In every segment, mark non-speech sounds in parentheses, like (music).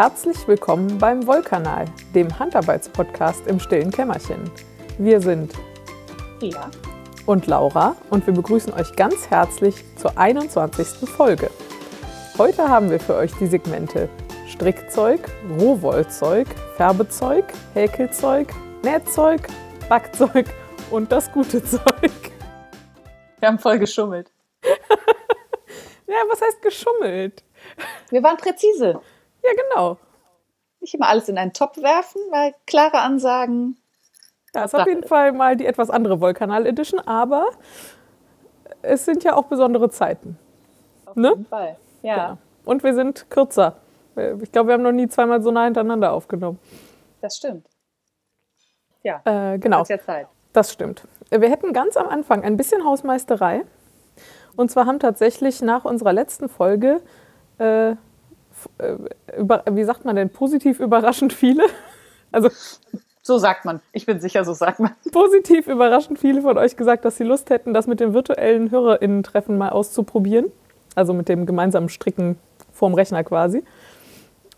Herzlich willkommen beim Wollkanal, dem Handarbeitspodcast im stillen Kämmerchen. Wir sind Ja. und Laura und wir begrüßen euch ganz herzlich zur 21. Folge. Heute haben wir für euch die Segmente Strickzeug, Rohwollzeug, Färbezeug, Häkelzeug, Nähzeug, Backzeug und das gute Zeug. Wir haben voll geschummelt. (laughs) Ja, was heißt geschummelt? Wir waren präzise. Ja, genau. Nicht immer alles in einen Topf werfen, weil klare Ansagen. Das ist auf jeden. Fall mal die etwas andere Wollkanal Edition, aber es sind ja auch besondere Zeiten. Ne? jeden Fall. Ja. Genau. Und wir sind kürzer. Ich glaube, wir haben noch nie zweimal so nah hintereinander aufgenommen. das stimmt. Ja, Äh, genau, ja Zeit. das stimmt. Wir hätten ganz am Anfang ein bisschen Hausmeisterei. Und zwar haben tatsächlich nach unserer letzten Folge, äh, über, wie sagt man denn, positiv überraschend viele, (laughs) also So sagt man. Ich bin sicher, so sagt man. (laughs) positiv überraschend viele von euch gesagt, dass sie Lust hätten, das mit dem virtuellen HörerInnen-Treffen mal auszuprobieren. Also mit dem gemeinsamen Stricken vorm Rechner quasi.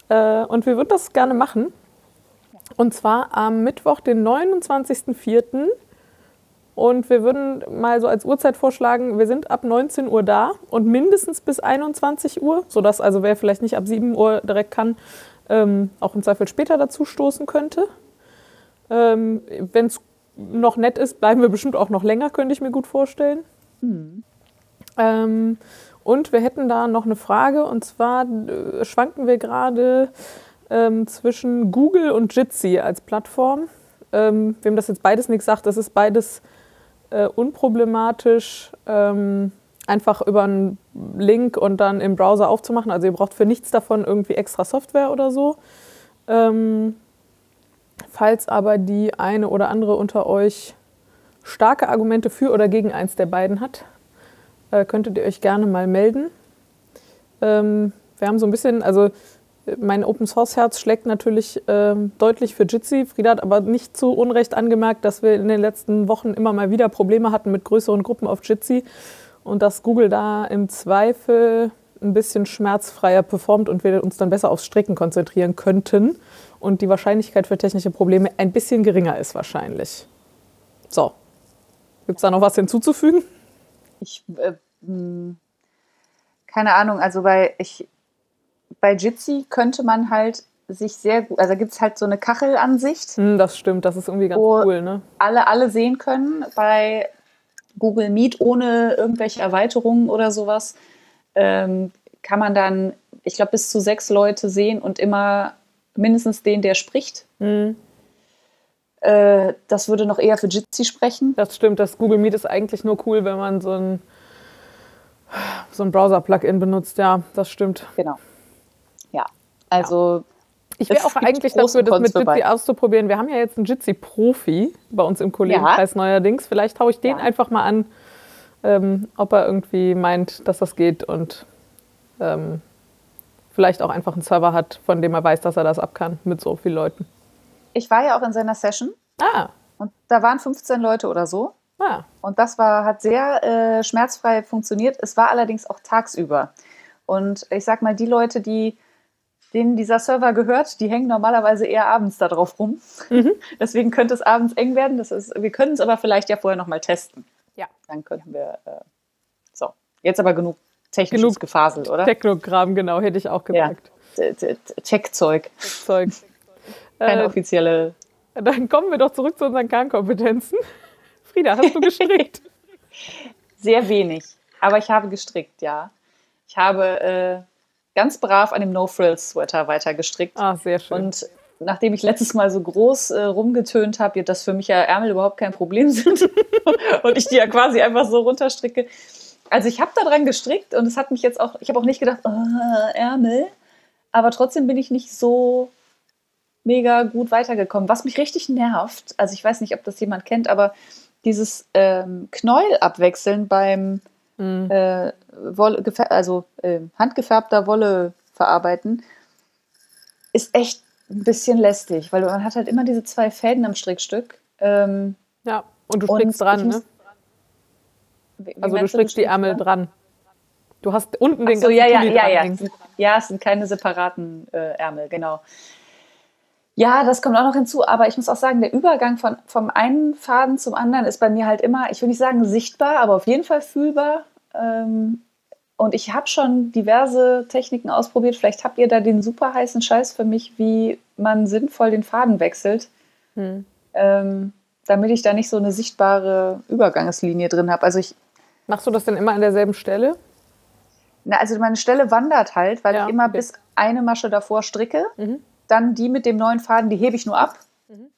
Äh, und wir würden das gerne machen. Und zwar am Mittwoch, den 29.04. Und wir würden mal so als Uhrzeit vorschlagen, wir sind ab 19 Uhr da und mindestens bis 21 Uhr, sodass also wer vielleicht nicht ab 7 Uhr direkt kann, ähm, auch im Zweifel später dazu stoßen könnte. Ähm, Wenn es noch nett ist, bleiben wir bestimmt auch noch länger, könnte ich mir gut vorstellen. Ähm, und wir hätten da noch eine Frage, und zwar äh, schwanken wir gerade ähm, zwischen Google und Jitsi als Plattform. Ähm, wem das jetzt beides nichts sagt, das ist beides äh, unproblematisch, ähm, einfach über einen Link und dann im Browser aufzumachen. Also ihr braucht für nichts davon irgendwie extra Software oder so. Ähm, falls aber die eine oder andere unter euch starke Argumente für oder gegen eins der beiden hat, äh, könntet ihr euch gerne mal melden. Ähm, wir haben so ein bisschen, also mein Open Source Herz schlägt natürlich ähm, deutlich für Jitsi. Frieda hat aber nicht zu Unrecht angemerkt, dass wir in den letzten Wochen immer mal wieder Probleme hatten mit größeren Gruppen auf Jitsi und dass Google da im Zweifel ein bisschen schmerzfreier performt und wir uns dann besser aufs Stricken konzentrieren könnten und die Wahrscheinlichkeit für technische Probleme ein bisschen geringer ist wahrscheinlich. So, gibt es da noch was hinzuzufügen? Ich, äh, mh, keine Ahnung, also bei, ich, bei Jitsi könnte man halt sich sehr gut, also gibt es halt so eine Kachelansicht, Hm, das stimmt, das ist irgendwie ganz cool, ne? alle, alle sehen können. Bei Google Meet ohne irgendwelche Erweiterungen oder sowas ähm, kann man dann, ich glaube, bis zu sechs Leute sehen und immer mindestens den, der spricht. Hm, Äh, das würde noch eher für Jitsi sprechen. das stimmt, das Google Meet ist eigentlich nur cool, wenn man so ein, so ein Browser-Plugin benutzt. Ja, das stimmt. Genau. Ja, also Ich wäre auch eigentlich dafür, das mit Jitsi auszuprobieren. Wir haben ja jetzt einen Jitsi-Profi bei uns im Kollegenkreis neuerdings. Vielleicht haue ich den Ja. einfach mal an, ähm, ob er irgendwie meint, dass das geht und ähm, vielleicht auch einfach einen Server hat, von dem er weiß, dass er das ab kann mit so vielen Leuten. ich war ja auch in seiner Session Ah, und da waren 15 Leute oder so. ah. Und das war, hat sehr äh, schmerzfrei funktioniert. Es war allerdings auch tagsüber. Und ich sag mal, die Leute, die denen dieser Server gehört, die hängen normalerweise eher abends da drauf rum. (laughs) Deswegen könnte es abends eng werden. Das ist, wir können es aber vielleicht ja vorher nochmal testen. Ja. Dann könnten wir. Äh, so, jetzt aber genug technisches Genug Gefasel, oder? Technogramm, genau, hätte ich auch Ja. gesagt. T- T- T- Tech-Zeug. Zeug. (laughs) Keine Äh, offizielle. dann kommen wir doch zurück zu unseren Kernkompetenzen. (laughs) Frieda, hast du gestrickt? Sehr wenig. Aber ich habe gestrickt, ja. Ich habe äh, ganz brav an dem No-Frills-Sweater weiter gestrickt. ah, sehr schön. Und nachdem ich letztes Mal so groß äh, rumgetönt habe, dass für mich ja Ärmel überhaupt kein Problem sind (laughs) und ich die ja quasi einfach so runterstricke. Also ich habe da dran gestrickt und es hat mich jetzt auch, ich habe auch nicht gedacht, oh, Ärmel, aber trotzdem bin ich nicht so mega gut weitergekommen. Was mich richtig nervt, also ich weiß nicht, ob das jemand kennt, aber dieses ähm, Knäuel abwechseln beim Mhm. äh, Wolle, also äh, handgefärbter Wolle verarbeiten, ist echt ein bisschen lästig, weil man hat halt immer diese zwei Fäden am Strickstück. Ähm, ja, und du und strickst dran, ich muss- ne? wie- wie Also du strickst die Ärmel dran. Du hast unten den so, ganzen ja, ja, Pulli ja, ja. dranhängen. Ja, es sind keine separaten äh, Ärmel, genau. Ja, das kommt auch noch hinzu, aber ich muss auch sagen, der Übergang von, vom einen Faden zum anderen ist bei mir halt immer, ich will nicht sagen sichtbar, aber auf jeden Fall fühlbar. Ähm, und ich habe schon diverse Techniken ausprobiert. Vielleicht habt ihr da den super heißen Scheiß für mich, wie man sinnvoll den Faden wechselt, Hm. ähm, damit ich da nicht so eine sichtbare Übergangslinie drin habe. Also ich, Machst du das denn immer an derselben Stelle? na, also meine Stelle wandert halt, weil Ja, ich immer okay. bis eine Masche davor stricke. Mhm. Dann die mit dem neuen Faden, die hebe ich nur ab Mhm.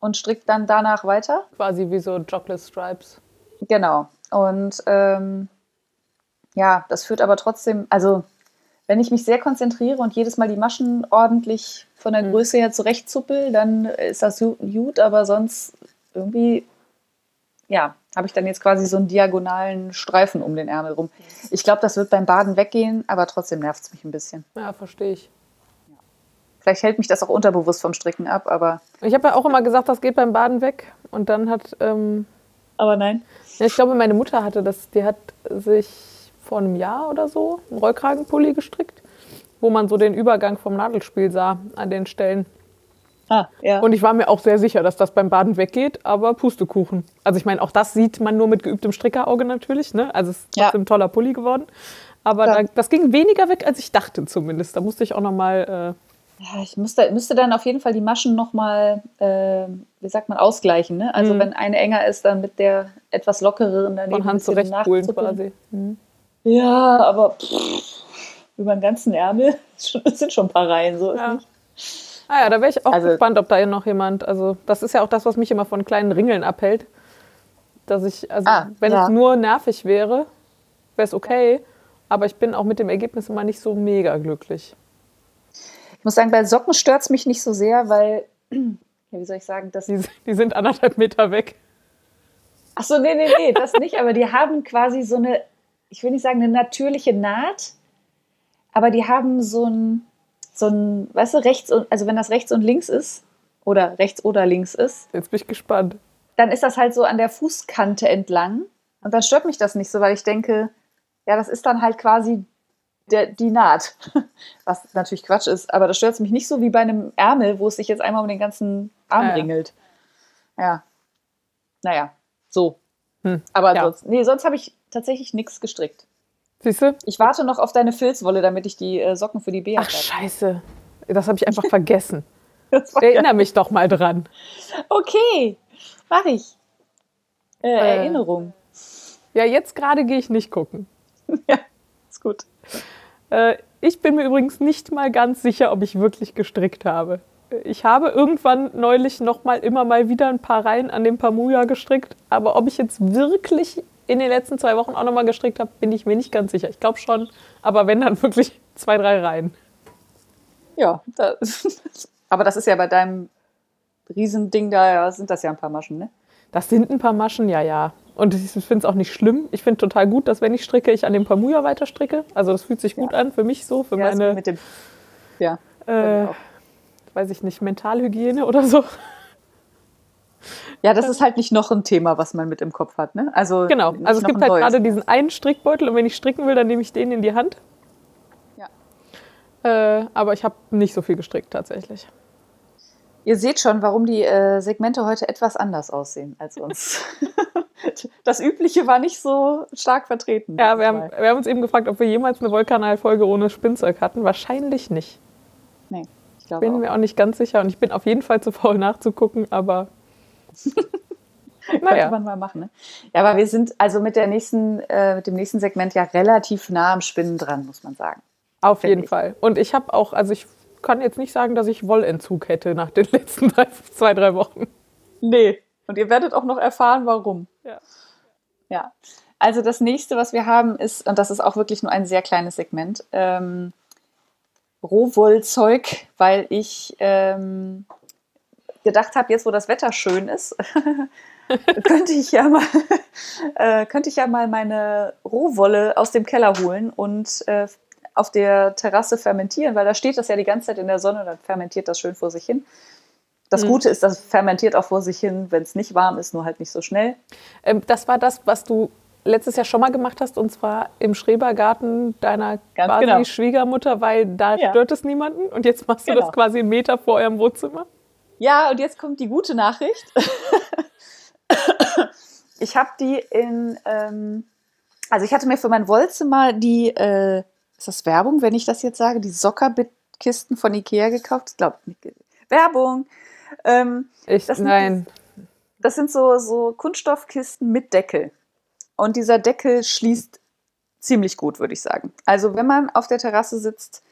und stricke dann danach weiter. Quasi wie so Chocolate Stripes. Genau. Und ähm, ja, das führt aber trotzdem, also wenn ich mich sehr konzentriere und jedes Mal die Maschen ordentlich von der Mhm. Größe her zurechtzuppel, dann ist das gu- gut, aber sonst irgendwie, ja, habe ich dann jetzt quasi so einen diagonalen Streifen um den Ärmel rum. Ich glaube, das wird beim Baden weggehen, aber trotzdem nervt es mich ein bisschen. Ja, verstehe ich. Vielleicht hält mich das auch unterbewusst vom Stricken ab, aber. Ich habe ja auch immer gesagt, das geht beim Baden weg. Und dann hat, ähm, Aber nein. ja, ich glaube, meine Mutter hatte das, die hat sich vor einem Jahr oder so einen Rollkragenpulli gestrickt, wo man so den Übergang vom Nadelspiel sah an den Stellen. Ah, ja. Und ich war mir auch sehr sicher, dass das beim Baden weggeht, aber Pustekuchen. Also ich meine, auch das sieht man nur mit geübtem Strickerauge natürlich. Ne? Also es ist Ja. trotzdem ein toller Pulli geworden. Aber Ja. da, das ging weniger weg, als ich dachte zumindest. Da musste ich auch noch mal... Ja, ich müsste, müsste dann auf jeden Fall die Maschen nochmal, äh, wie sagt man, ausgleichen. Ne? Also Mhm. wenn eine enger ist, dann mit der etwas lockereren Äh, daneben von Hand zurechtpulen quasi. Mhm. Ja, aber pff, über den ganzen Ärmel (laughs) es sind schon ein paar Reihen. So Ja. Ah ja, da wäre ich auch Also- gespannt, ob da noch jemand... Also das ist ja auch das, was mich immer von kleinen Ringeln abhält. Dass ich, also Ah, wenn ja. es nur nervig wäre, wäre es okay. Aber ich bin auch mit dem Ergebnis immer nicht so mega glücklich. Ich muss sagen, bei Socken stört es mich nicht so sehr, weil, (clears throat) wie soll ich sagen, das. Die, die sind anderthalb Meter weg. Ach so, nee, nee, nee, das nicht, aber die haben quasi so eine, ich will nicht sagen eine natürliche Naht, aber die haben so ein, so ein, weißt du, rechts und, also wenn das rechts und links ist, oder rechts oder links ist, Jetzt bin ich gespannt. dann ist das halt so an der Fußkante entlang. Und dann stört mich das nicht so, weil ich denke, ja, das ist dann halt quasi der, die Naht. (laughs) Was natürlich Quatsch ist, aber das stört mich nicht so wie bei einem Ärmel, wo es sich jetzt einmal um den ganzen Arm Ah, ja. ringelt. Ja. Naja, so. Hm. Aber Ja. sonst, nee, sonst habe ich tatsächlich nichts gestrickt. Siehst du? Ich warte noch auf deine Filzwolle, damit ich die äh, Socken für die Bea Ach, scheiße. Das habe ich einfach (laughs) vergessen. (laughs) Erinnere mich doch mal dran. Okay, mache ich. Äh, Erinnerung. Ja, jetzt gerade gehe ich nicht gucken. (laughs) Ja, ist gut. Äh, ich bin mir übrigens nicht mal ganz sicher, ob ich wirklich gestrickt habe. Ich habe irgendwann neulich noch mal immer mal wieder ein paar Reihen an dem Pamuja gestrickt, aber ob ich jetzt wirklich in den letzten zwei Wochen auch noch mal gestrickt habe, bin ich mir nicht ganz sicher. Ich glaube schon, aber wenn dann (laughs) wirklich zwei, drei Reihen. Ja, da, (laughs) aber das ist ja bei deinem Riesending da, ja, sind das ja ein paar Maschen, ne? Das sind ein paar Maschen, ja, ja. Und ich finde es auch nicht schlimm. Ich finde total gut, dass wenn ich stricke, ich an dem Pamuja weiter stricke. Also das fühlt sich gut an für mich so, für Ja, meine, mit dem, ja. äh, weiß ich nicht, Mentalhygiene oder so. Ja, das ist halt nicht noch ein Thema, was man mit im Kopf hat, ne? Also, Genau. Also es gibt halt neues. gerade diesen einen Strickbeutel und wenn ich stricken will, dann nehme ich den in die Hand. Ja. Äh, aber ich habe nicht so viel gestrickt tatsächlich. Ihr seht schon, warum die äh, Segmente heute etwas anders aussehen als uns. (laughs) das Übliche war nicht so stark vertreten. Ja, wir haben, wir haben uns eben gefragt, ob wir jemals eine Wollkanal-Folge ohne Spinnzeug hatten. Wahrscheinlich nicht. Nee, ich glaube Bin auch. mir auch nicht ganz sicher und ich bin auf jeden Fall zu faul nachzugucken, aber Könnte naja. (laughs) man mal machen, ne? Ja, aber wir sind also mit, der nächsten, äh, mit dem nächsten Segment ja relativ nah am Spinnen dran, muss man sagen. Auf jeden ich. Fall. Und ich habe auch, also ich kann jetzt nicht sagen, dass ich Wollentzug hätte nach den (laughs) letzten drei, zwei, drei Wochen. Nee. Und ihr werdet auch noch erfahren, warum. Ja. Ja. Also das nächste, was wir haben, ist, und das ist auch wirklich nur ein sehr kleines Segment, ähm, Rohwollzeug, weil ich ähm, gedacht habe, jetzt wo das Wetter schön ist, (laughs) könnte ich ja mal (laughs) äh, könnte ich ja mal meine Rohwolle aus dem Keller holen und äh, auf der Terrasse fermentieren, weil da steht das ja die ganze Zeit in der Sonne, dann fermentiert das schön vor sich hin. Das Mhm. Gute ist, das fermentiert auch vor sich hin, wenn es nicht warm ist, nur halt nicht so schnell. Ähm, das war das, was du letztes Jahr schon mal gemacht hast, und zwar im Schrebergarten deiner Ganz quasi genau. Schwiegermutter, weil da Ja. stört es niemanden. Und jetzt machst du Genau. das quasi einen Meter vor eurem Wohnzimmer. Ja, und jetzt kommt die gute Nachricht. (laughs) ich habe die in, ähm, also ich hatte mir für mein Wollzimmer die, äh, ist das Werbung, wenn ich das jetzt sage, die Sockerbit-Kisten von Ikea gekauft? Ich glaube nicht. Werbung. Ähm, Ich, Das sind nein. das sind so, so Kunststoffkisten mit Deckel. Und dieser Deckel schließt ziemlich gut, würde ich sagen. Also wenn man auf der Terrasse sitzt,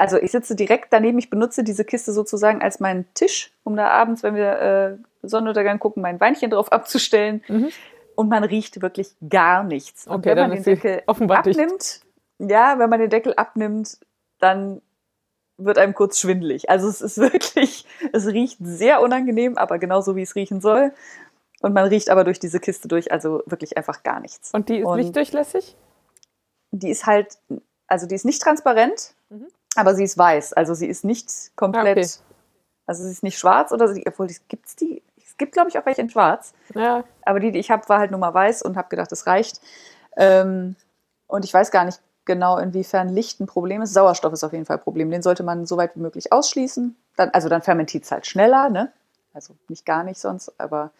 also ich sitze direkt daneben, ich benutze diese Kiste sozusagen als meinen Tisch, um da abends, wenn wir äh, Sonnenuntergang gucken, mein Weinchen drauf abzustellen. Mhm. Und man riecht wirklich gar nichts. Und Okay, wenn man den Deckel offenbar dicht. abnimmt, ja, wenn man den Deckel abnimmt, dann wird einem kurz schwindelig. Also es ist (laughs) wirklich, es riecht sehr unangenehm, aber genauso wie es riechen soll. Und man riecht aber durch diese Kiste durch, also wirklich einfach gar nichts. Und die ist Und- lichtdurchlässig? Die ist halt, also die ist nicht transparent, Mhm. Aber sie ist weiß. Also sie ist nicht komplett, Ah, okay. also sie ist nicht schwarz oder sie, obwohl es gibt's die, es gibt glaube ich auch welche in schwarz. Ja. Aber die, die ich habe, war halt nur mal weiß und habe gedacht, das reicht. Ähm, und ich weiß gar nicht genau, inwiefern Licht ein Problem ist. Sauerstoff ist auf jeden Fall ein Problem. Den sollte man so weit wie möglich ausschließen. Dann, also dann fermentiert es halt schneller, ne? Also nicht gar nicht sonst, aber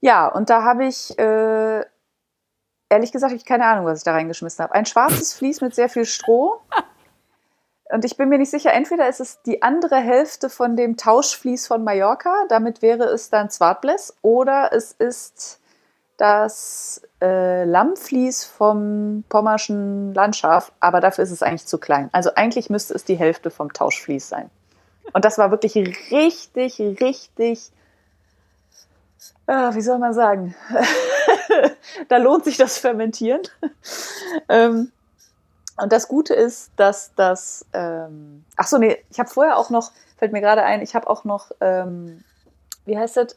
ja, und da habe ich, äh, ehrlich gesagt, ich keine Ahnung, was ich da reingeschmissen habe. Ein schwarzes Vlies mit sehr viel Stroh. Und ich bin mir nicht sicher, entweder ist es die andere Hälfte von dem Tauschvlies von Mallorca, damit wäre es dann Zwartbles, oder es ist das äh, Lammvlies vom pommerschen Landschaft, aber dafür ist es eigentlich zu klein. Also eigentlich müsste es die Hälfte vom Tauschvlies sein. Und das war wirklich richtig, richtig, äh, wie soll man sagen, (laughs) da lohnt sich das Fermentieren. ähm, und das Gute ist, dass das, ähm, ach so, nee, ich habe vorher auch noch, fällt mir gerade ein, ich habe auch noch, ähm, wie heißt das?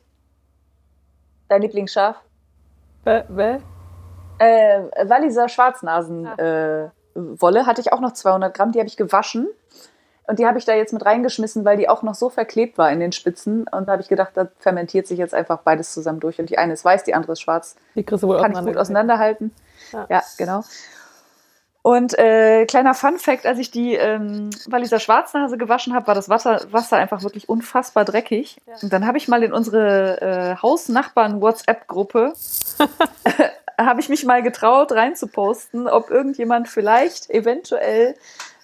Dein Lieblingsschaf? Bäh, bäh. Äh, Walliser Schwarznasenwolle äh, Wolle hatte ich auch noch 200 Gramm, die habe ich gewaschen. Und die habe ich da jetzt mit reingeschmissen, weil die auch noch so verklebt war in den Spitzen. Und da habe ich gedacht, da fermentiert sich jetzt einfach beides zusammen durch. Und die eine ist weiß, die andere ist schwarz. Die kriegst du wohl Kann ich gut auseinander. auseinanderhalten. Ja. Ja, genau. Und äh, kleiner Fun Fact, als ich die ähm, Walliser Schwarznase gewaschen habe, war das Wasser, Wasser einfach wirklich unfassbar dreckig. Ja. Und dann habe ich mal in unsere äh, Hausnachbarn-WhatsApp-Gruppe (laughs) habe ich mich mal getraut, reinzuposten, ob irgendjemand vielleicht eventuell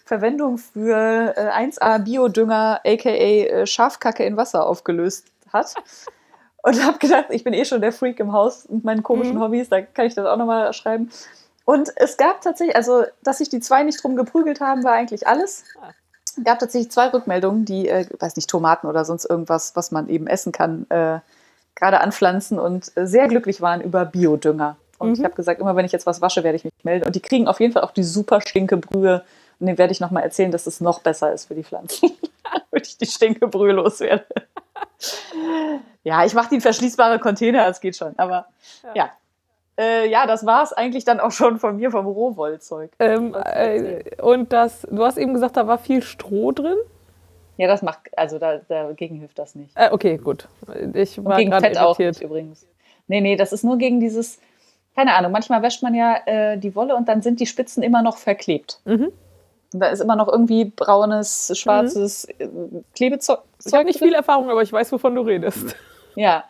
Verwendung für äh, 1A Biodünger, aka äh, Schafkacke in Wasser aufgelöst hat. Und habe gedacht, ich bin eh schon der Freak im Haus mit meinen komischen Mhm. Hobbys, da kann ich das auch nochmal schreiben. Und es gab tatsächlich, also dass sich die zwei nicht drum geprügelt haben, war eigentlich alles. Ah. Es gab tatsächlich zwei Rückmeldungen, die, äh, weiß nicht, Tomaten oder sonst irgendwas, was man eben essen kann, äh, gerade anpflanzen und äh, sehr glücklich waren über Biodünger. Und Mhm. ich habe gesagt, immer wenn ich jetzt was wasche, werde ich mich melden. Und die kriegen auf jeden Fall auch die super Stinkebrühe. Und denen werde ich nochmal erzählen, dass es noch besser ist für die Pflanzen. (laughs) Damit ich die Stinkebrühe loswerde. (laughs) ja, ich mache die in verschließbare Container, das geht schon. Aber ja. Äh, ja, das war es eigentlich dann auch schon von mir, vom Rohwollzeug. Ähm, äh, und das, du hast eben gesagt, da war viel Stroh drin. Ja, das macht, also da, dagegen hilft das nicht. Äh, okay, gut. Ich Und war gegen gerade Fett auch nicht übrigens. Nee, nee, das ist nur gegen dieses, keine Ahnung, manchmal wäscht man ja äh, die Wolle und dann sind die Spitzen immer noch verklebt. Mhm. Und da ist immer noch irgendwie braunes, schwarzes äh, Klebezeug. Ich habe nicht viel Erfahrung, aber ich weiß, wovon du redest. Ja.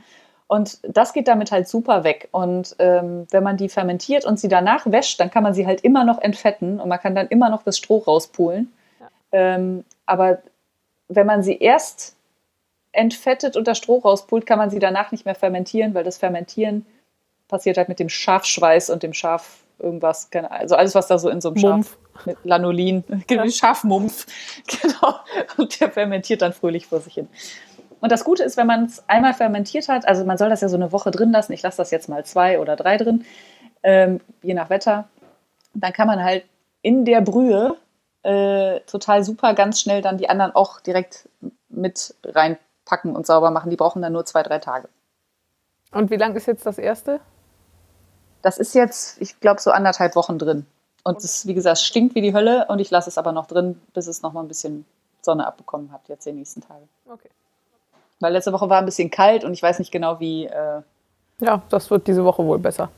Und das geht damit halt super weg. Und ähm, wenn man die fermentiert und sie danach wäscht, dann kann man sie halt immer noch entfetten und man kann dann immer noch das Stroh rauspulen. Ja. Ähm, aber wenn man sie erst entfettet und das Stroh rauspult, kann man sie danach nicht mehr fermentieren, weil das Fermentieren passiert halt mit dem Schafschweiß und dem Schaf irgendwas, also alles, was da so in so einem Mumpf. Schaf mit Lanolin, (laughs) genau. Schafmumpf, (laughs) genau, und der fermentiert dann fröhlich vor sich hin. Und das Gute ist, wenn man es einmal fermentiert hat, also man soll das ja so eine Woche drin lassen, ich lasse das jetzt mal zwei oder drei drin, ähm, je nach Wetter, dann kann man halt in der Brühe äh, total super ganz schnell dann die anderen auch direkt mit reinpacken und sauber machen. Die brauchen dann nur zwei, drei Tage. Und wie lang ist jetzt das erste? Das ist jetzt, ich glaube, so anderthalb Wochen drin. Und es, wie gesagt, es stinkt wie die Hölle und ich lasse es aber noch drin, bis es noch mal ein bisschen Sonne abbekommen hat, jetzt die nächsten Tage. Okay. Weil letzte Woche war ein bisschen kalt und ich weiß nicht genau, wie, äh, Ja, das wird diese Woche wohl besser.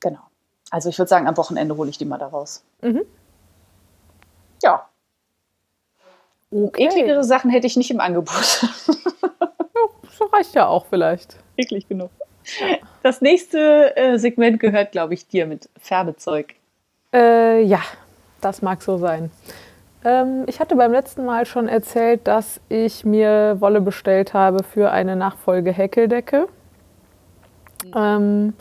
genau. Also ich würde sagen, am Wochenende hole ich die mal da raus. Mhm. Ja. Okay. Ekligere Sachen hätte ich nicht im Angebot. (laughs) ja, so reicht ja auch vielleicht. Eklig genug. Das nächste äh, Segment gehört, glaube ich, dir mit Färbezeug. Äh, ja, das mag so sein. Ähm, ich hatte beim letzten Mal schon erzählt, dass ich mir Wolle bestellt habe für eine Nachfolge-Häkeldecke. Mhm. Ähm,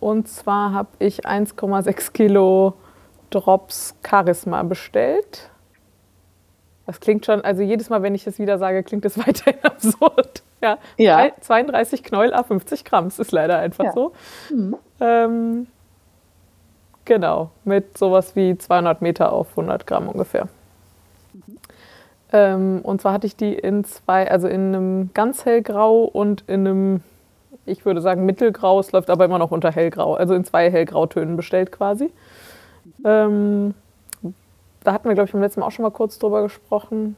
und zwar habe ich 1,6 Kilo Drops Charisma bestellt. Das klingt schon, also jedes Mal, wenn ich es wieder sage, klingt es (laughs) weiterhin absurd. Ja, ja. 32 Knäuel a 50 Gramm, das ist leider einfach ja. so. Mhm. Ähm, genau, mit sowas wie 200 Meter auf 100 Gramm ungefähr. Ähm, und zwar hatte ich die in zwei, also in einem ganz hellgrau und in einem, ich würde sagen mittelgrau, es läuft aber immer noch unter hellgrau, also in zwei hellgrautönen bestellt quasi. Ähm, da hatten wir, glaube ich, beim letzten Mal auch schon mal kurz drüber gesprochen.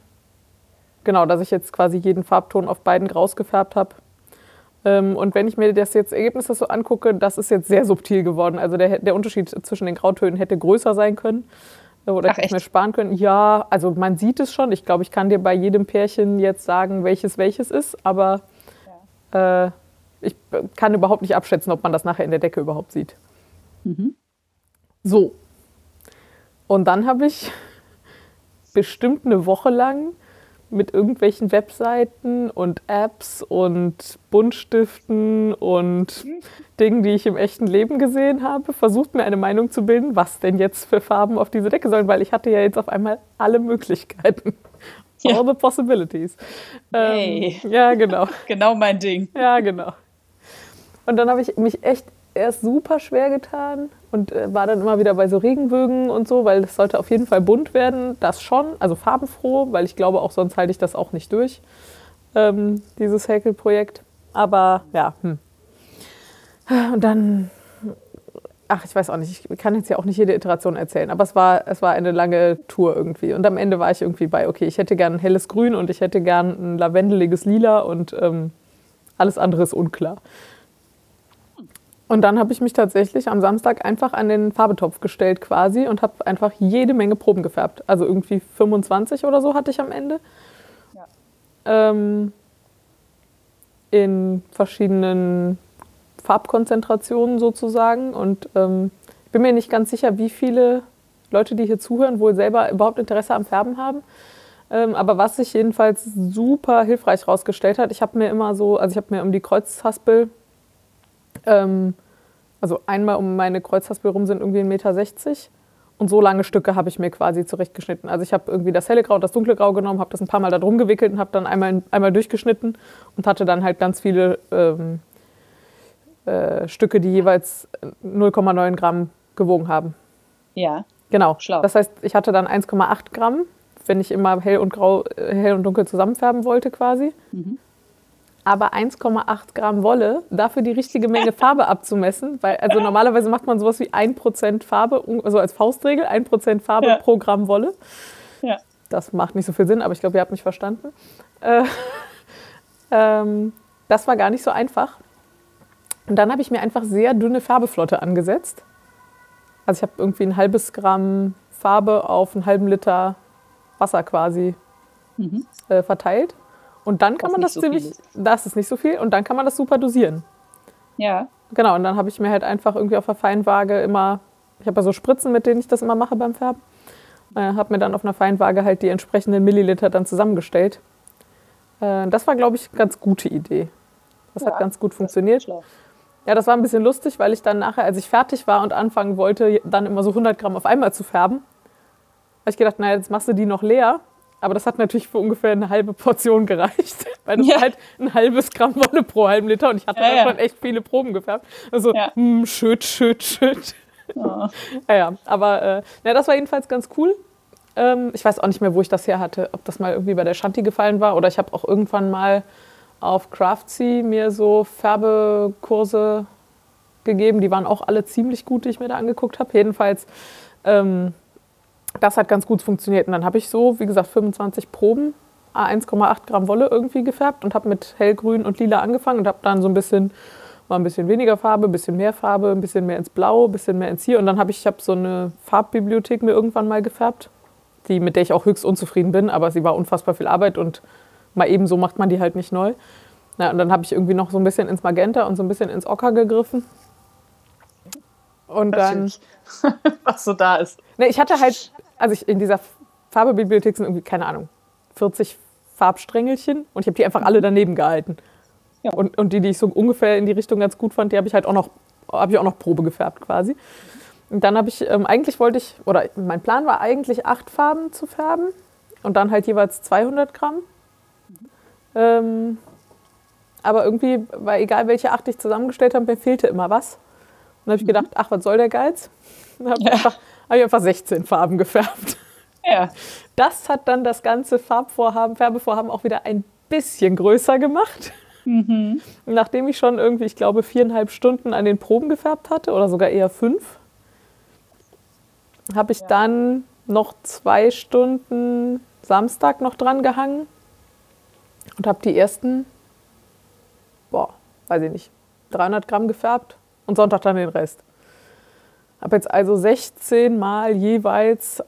Genau, dass ich jetzt quasi jeden Farbton auf beiden Graus gefärbt habe. Ähm, und wenn ich mir das jetzt Ergebnis so angucke, das ist jetzt sehr subtil geworden. Also der, der Unterschied zwischen den Grautönen hätte größer sein können. Oder Ach, ich mir sparen können. Ja, also man sieht es schon. Ich glaube, ich kann dir bei jedem Pärchen jetzt sagen, welches welches ist. Aber ja. äh, ich kann überhaupt nicht abschätzen, ob man das nachher in der Decke überhaupt sieht. Mhm. So. Und dann habe ich (laughs) bestimmt eine Woche lang mit irgendwelchen Webseiten und Apps und Buntstiften und Dingen, die ich im echten Leben gesehen habe, versucht mir eine Meinung zu bilden, was denn jetzt für Farben auf diese Decke sollen, weil ich hatte ja jetzt auf einmal alle Möglichkeiten. Ja. All the possibilities. Hey. Ähm, ja, genau. (laughs) genau mein Ding. Ja, genau. Und dann habe ich mich echt erst super schwer getan und äh, war dann immer wieder bei so Regenbögen und so, weil es sollte auf jeden Fall bunt werden. Das schon, also farbenfroh, weil ich glaube, auch sonst halte ich das auch nicht durch, ähm, dieses Häkelprojekt. Aber ja, hm. Und dann, ach, ich weiß auch nicht, ich kann jetzt ja auch nicht jede Iteration erzählen, aber es war, es war eine lange Tour irgendwie. Und am Ende war ich irgendwie bei, okay, ich hätte gern ein helles Grün und ich hätte gern ein lavendeliges Lila und ähm, alles andere ist unklar. Und dann habe ich mich tatsächlich am Samstag einfach an den Farbetopf gestellt quasi und habe einfach jede Menge Proben gefärbt. Also irgendwie 25 oder so hatte ich am Ende. Ja. Ähm, in verschiedenen Farbkonzentrationen sozusagen. Und ähm, ich bin mir nicht ganz sicher, wie viele Leute, die hier zuhören, wohl selber überhaupt Interesse am Färben haben. Ähm, aber was sich jedenfalls super hilfreich herausgestellt hat, ich habe mir immer so, also ich habe mir um die Kreuzhaspel ähm, also einmal um meine Kreuzhaspel rum sind irgendwie 1,60 Meter. Und so lange Stücke habe ich mir quasi zurechtgeschnitten. Also ich habe irgendwie das helle Grau und das dunkle Grau genommen, habe das ein paar Mal da drum gewickelt und habe dann einmal, einmal durchgeschnitten und hatte dann halt ganz viele ähm, äh, Stücke, die jeweils 0,9 Gramm gewogen haben. Ja. Genau. Schlau. Das heißt, ich hatte dann 1,8 Gramm, wenn ich immer hell und grau, äh, hell und dunkel zusammenfärben wollte quasi. Mhm aber 1,8 Gramm Wolle, dafür die richtige Menge Farbe abzumessen, weil also normalerweise macht man sowas wie 1% Farbe, also als Faustregel 1% Farbe ja. pro Gramm Wolle. Ja. Das macht nicht so viel Sinn, aber ich glaube, ihr habt mich verstanden. Äh, (laughs) ähm, das war gar nicht so einfach. Und dann habe ich mir einfach sehr dünne Farbeflotte angesetzt. Also ich habe irgendwie ein halbes Gramm Farbe auf einen halben Liter Wasser quasi mhm. äh, verteilt. Und dann kann man das so ziemlich, das ist nicht so viel, und dann kann man das super dosieren. Ja. Genau, und dann habe ich mir halt einfach irgendwie auf der Feinwaage immer, ich habe ja so Spritzen, mit denen ich das immer mache beim Färben, äh, habe mir dann auf einer Feinwaage halt die entsprechenden Milliliter dann zusammengestellt. Äh, das war, glaube ich, eine ganz gute Idee. Das ja, hat ganz gut funktioniert. Ja, das war ein bisschen lustig, weil ich dann nachher, als ich fertig war und anfangen wollte, dann immer so 100 Gramm auf einmal zu färben, habe ich gedacht, naja, jetzt machst du die noch leer aber das hat natürlich für ungefähr eine halbe Portion gereicht, (laughs) weil das ja. war halt ein halbes Gramm Wolle pro halben Liter und ich hatte ja, ja. schon echt viele Proben gefärbt. Also ja. mh, hm, schütt, schütt, schütt. Oh. (laughs) ja, ja, aber äh, ja, das war jedenfalls ganz cool. Ähm, ich weiß auch nicht mehr, wo ich das her hatte, ob das mal irgendwie bei der Shanti gefallen war oder ich habe auch irgendwann mal auf Craftsy mir so Färbekurse gegeben. Die waren auch alle ziemlich gut, die ich mir da angeguckt habe. Jedenfalls ähm, das hat ganz gut funktioniert. Und dann habe ich so, wie gesagt, 25 Proben, 1,8 Gramm Wolle irgendwie gefärbt und habe mit hellgrün und lila angefangen und habe dann so ein bisschen Mal ein bisschen weniger Farbe, ein bisschen mehr Farbe, ein bisschen mehr ins Blau, ein bisschen mehr ins Hier. Und dann habe ich, ich hab so eine Farbbibliothek mir irgendwann mal gefärbt, die, mit der ich auch höchst unzufrieden bin, aber sie war unfassbar viel Arbeit und mal eben so macht man die halt nicht neu. Ja, und dann habe ich irgendwie noch so ein bisschen ins Magenta und so ein bisschen ins Ocker gegriffen. Und dann. (laughs) Was so da ist. Ne, ich hatte halt, also ich in dieser Farbebibliothek sind irgendwie, keine Ahnung, 40 Farbsträngelchen und ich habe die einfach alle daneben gehalten. Ja. Und, und die, die ich so ungefähr in die Richtung ganz gut fand, die habe ich halt auch noch, habe ich auch noch Probe gefärbt quasi. Und dann habe ich, ähm, eigentlich wollte ich, oder mein Plan war eigentlich acht Farben zu färben und dann halt jeweils 200 Gramm. Ähm, aber irgendwie, weil egal welche acht ich zusammengestellt habe, mir fehlte immer was. Und dann habe ich gedacht, ach, was soll der Geiz? (laughs) Dann habe ja. ich, hab ich einfach 16 Farben gefärbt. Ja. Das hat dann das ganze Farbvorhaben, Färbevorhaben auch wieder ein bisschen größer gemacht. Mhm. Nachdem ich schon irgendwie, ich glaube, viereinhalb Stunden an den Proben gefärbt hatte oder sogar eher fünf, habe ich ja. dann noch zwei Stunden Samstag noch dran gehangen und habe die ersten, boah, weiß ich nicht, 300 Gramm gefärbt und Sonntag dann den Rest. Habe jetzt also 16 mal jeweils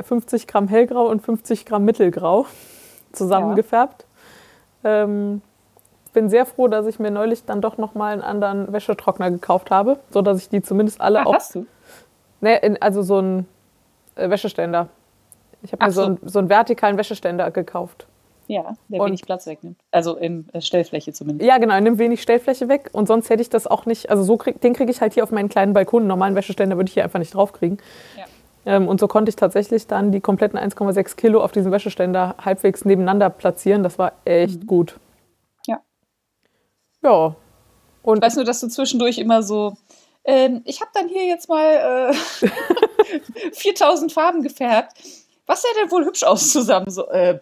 50 äh, Gramm hellgrau und 50 Gramm mittelgrau (laughs) zusammengefärbt. Ja. Ähm, bin sehr froh, dass ich mir neulich dann doch noch mal einen anderen Wäschetrockner gekauft habe, so dass ich die zumindest alle Ach, auch. Hast du? Ne, also so einen äh, Wäscheständer. Ich habe mir so. So, einen, so einen vertikalen Wäscheständer gekauft. Ja, der und, wenig Platz wegnimmt. Also in äh, Stellfläche zumindest. Ja, genau, er nimmt wenig Stellfläche weg. Und sonst hätte ich das auch nicht, also so krieg, den kriege ich halt hier auf meinen kleinen Balkon. Einen normalen Wäscheständer würde ich hier einfach nicht draufkriegen. Ja. Ähm, und so konnte ich tatsächlich dann die kompletten 1,6 Kilo auf diesem Wäscheständer halbwegs nebeneinander platzieren. Das war echt mhm. gut. Ja. Ja. Und ich weiß nur, dass du zwischendurch immer so, ähm, ich habe dann hier jetzt mal äh, (laughs) 4000 Farben gefärbt was sähe denn wohl hübsch aus zusammen? So, äh,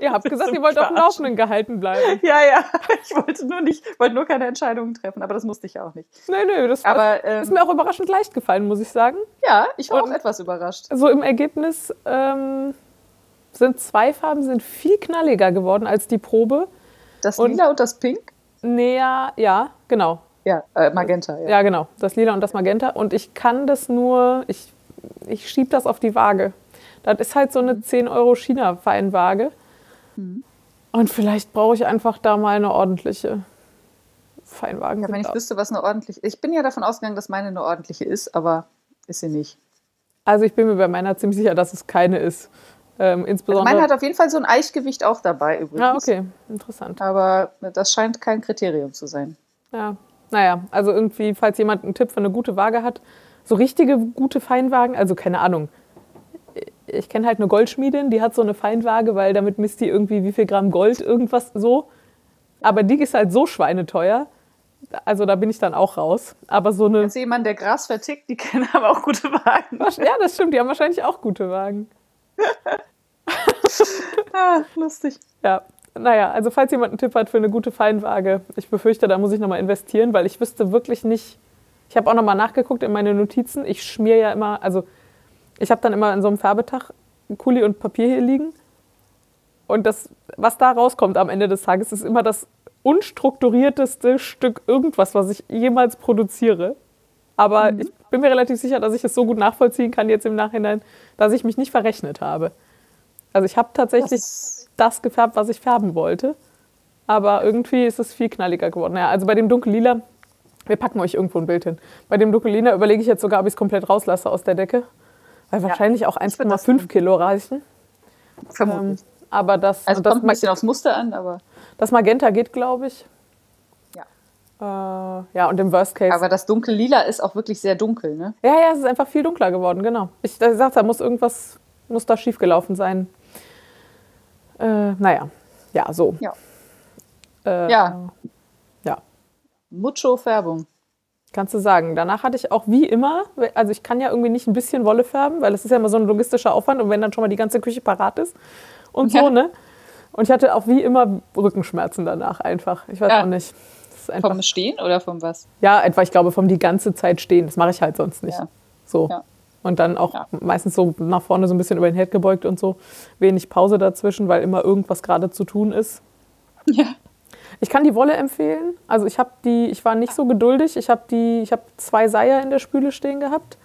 Ihr habt (laughs) gesagt, ihr wollt auf dem Laufenden gehalten bleiben. (laughs) Ja, ja. Ich wollte nur nicht, wollte nur keine Entscheidungen treffen, aber das musste ich ja auch nicht. Nein, nein, das aber, ähm, ist mir auch überraschend leicht gefallen, muss ich sagen. Ja, ich war und auch etwas überrascht. So im Ergebnis ähm, sind zwei Farben sind viel knalliger geworden als die Probe. Das Lila und, und das Pink? Näher, ja, genau. Ja, äh, Magenta. Ja. ja, genau. Das Lila und das Magenta. Und ich kann das nur, ich, ich schiebe das auf die Waage. Das ist halt so eine 10 mhm. Mhm. Und vielleicht brauche ich einfach da mal eine ordentliche Feinwaage. Ja, wenn ich wüsste, was eine ordentliche ist. Ich bin ja davon ausgegangen, dass meine eine ordentliche ist, aber ist sie nicht. Also ich bin mir bei meiner ziemlich sicher, dass es keine ist. Ähm, insbesondere also meine hat auf jeden Fall so ein Eichgewicht auch dabei übrigens. Ah, okay, interessant. Aber das scheint kein Kriterium zu sein. Ja, naja, also irgendwie, falls jemand einen Tipp für eine gute Waage hat, so richtige gute Feinwagen, also keine Ahnung, ich kenne halt eine Goldschmiedin, die hat so eine Feinwaage, weil damit misst die irgendwie wie viel Gramm Gold, irgendwas so. Aber die ist halt so schweineteuer. Also da bin ich dann auch raus. Aber so eine. Also jemand, der Gras vertickt, die (laughs) kennen aber auch gute Wagen. Ja, das stimmt. Die haben wahrscheinlich auch gute Wagen. (laughs) ah, lustig. Ja. Naja, also falls jemand einen Tipp hat für eine gute Feinwaage, ich befürchte, da muss ich nochmal investieren, weil ich wüsste wirklich nicht. Ich habe auch nochmal nachgeguckt in meine Notizen. Ich schmier ja immer, also ich habe dann immer in so einem Färbetag Kuli und Papier hier liegen. Und das, was da rauskommt am Ende des Tages, ist immer das unstrukturierteste Stück irgendwas, was ich jemals produziere. Aber mhm. ich bin mir relativ sicher, dass ich es so gut nachvollziehen kann jetzt im Nachhinein, dass ich mich nicht verrechnet habe. Also ich habe tatsächlich das, das gefärbt, was ich färben wollte. Aber irgendwie ist es viel knalliger geworden. Ja, also bei dem Dunkellila, wir packen euch irgendwo ein Bild hin. Bei dem Dunkellila überlege ich jetzt sogar, ob ich es komplett rauslasse aus der Decke. Weil wahrscheinlich ja, auch 1,5 Kilo reichen. Vermutlich. Ähm, aber das, also das kommt ein bisschen aufs Muster an, aber. Das Magenta geht, glaube ich. Ja. Äh, ja, und im Worst Case. Aber das dunkle Lila ist auch wirklich sehr dunkel, ne? Ja, ja, es ist einfach viel dunkler geworden, genau. Ich, ich sagte, da muss irgendwas, muss da schiefgelaufen sein. Äh, naja, ja, so. Ja. Äh, ja. Ja. Mucho-Färbung. Kannst du sagen. Danach hatte ich auch wie immer, also ich kann ja irgendwie nicht ein bisschen Wolle färben, weil das ist ja immer so ein logistischer Aufwand und wenn dann schon mal die ganze Küche parat ist und ja. (laughs) so, ne? Und ich hatte auch wie immer Rückenschmerzen danach einfach. Ich weiß ja. auch nicht. Einfach, vom Stehen oder vom was? Ja, etwa, ich glaube, vom die ganze Zeit stehen. Das mache ich halt sonst nicht. Ja. So. Und dann auch meistens so nach vorne so ein bisschen über den Head gebeugt und so. Wenig Pause dazwischen, weil immer irgendwas gerade zu tun ist. Ja. Ich kann die Wolle empfehlen. Also ich habe die, ich war nicht so geduldig. Ich habe die, ich habe zwei Seier in der Spüle stehen gehabt,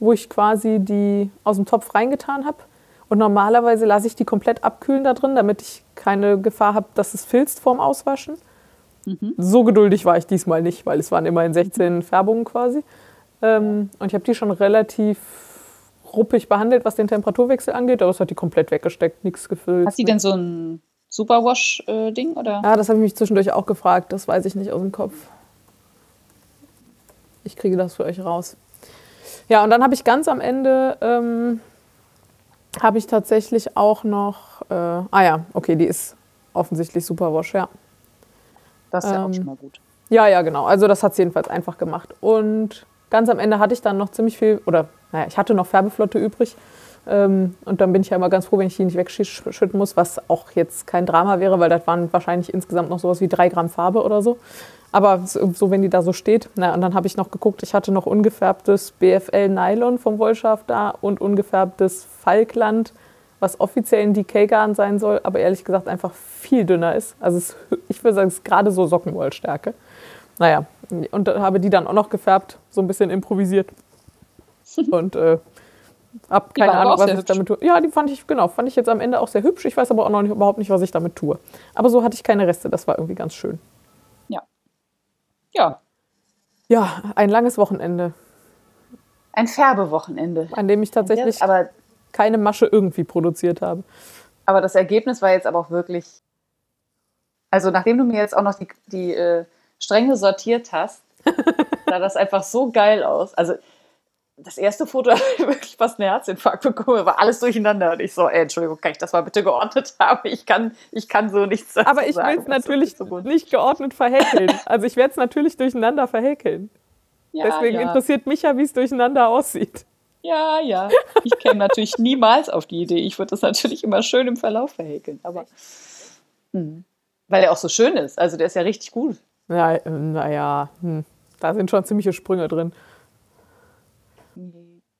wo ich quasi die aus dem Topf reingetan habe. Und normalerweise lasse ich die komplett abkühlen da drin, damit ich keine Gefahr habe, dass es filzt vorm Auswaschen. Mhm. So geduldig war ich diesmal nicht, weil es waren immerhin 16 Färbungen quasi. Ähm, und ich habe die schon relativ ruppig behandelt, was den Temperaturwechsel angeht, aber es hat die komplett weggesteckt, nichts gefüllt. Hat die denn so ein Superwash-Ding? oder? Ja, das habe ich mich zwischendurch auch gefragt. Das weiß ich nicht aus dem Kopf. Ich kriege das für euch raus. Ja, und dann habe ich ganz am Ende, ähm, habe ich tatsächlich auch noch, äh, ah ja, okay, die ist offensichtlich Superwash, ja. Das ist ja ähm, auch schon mal gut. Ja, ja, genau. Also das hat es jedenfalls einfach gemacht. Und ganz am Ende hatte ich dann noch ziemlich viel, oder naja, ich hatte noch Färbeflotte übrig. Ähm, und dann bin ich ja immer ganz froh, wenn ich die nicht wegschütten muss, was auch jetzt kein Drama wäre, weil das waren wahrscheinlich insgesamt noch sowas wie drei Gramm Farbe oder so. Aber so, wenn die da so steht. Na, und dann habe ich noch geguckt, ich hatte noch ungefärbtes BFL Nylon vom Wollschaf da und ungefärbtes Falkland, was offiziell ein Decay-Garn sein soll, aber ehrlich gesagt einfach viel dünner ist. Also es, ich würde sagen, es ist gerade so Sockenwollstärke. Naja, und habe die dann auch noch gefärbt, so ein bisschen improvisiert. (laughs) Und äh, hab keine Ahnung, was ich damit tue. Ja, die fand ich, genau, fand ich jetzt am Ende auch sehr hübsch. Ich weiß aber auch noch nicht, überhaupt nicht, was ich damit tue. Aber so hatte ich keine Reste. Das war irgendwie ganz schön. Ja. Ja. Ja, ein langes Wochenende. Ein Färbewochenende. An dem ich tatsächlich aber, keine Masche irgendwie produziert habe. Aber das Ergebnis war jetzt aber auch wirklich. Also, nachdem du mir jetzt auch noch die, die äh, Stränge sortiert hast, (laughs) sah das einfach so geil aus. Also, das erste Foto (laughs) habe ich wirklich fast einen Herzinfarkt bekommen, war alles durcheinander. Und ich so, ey, Entschuldigung, kann ich das mal bitte geordnet (laughs) haben? Ich kann, ich kann so nichts sagen. Aber ich will es natürlich so nicht geordnet verhäkeln. Also ich werde es natürlich durcheinander verhäkeln. Ja, Deswegen ja. interessiert mich ja, wie es durcheinander aussieht. Ja, ja. Ich käme natürlich (laughs) niemals auf die Idee. Ich würde das natürlich immer schön im Verlauf verhäkeln. Aber hm. weil er auch so schön ist. Also der ist ja richtig gut. Ja, naja, hm. da sind schon ziemliche Sprünge drin.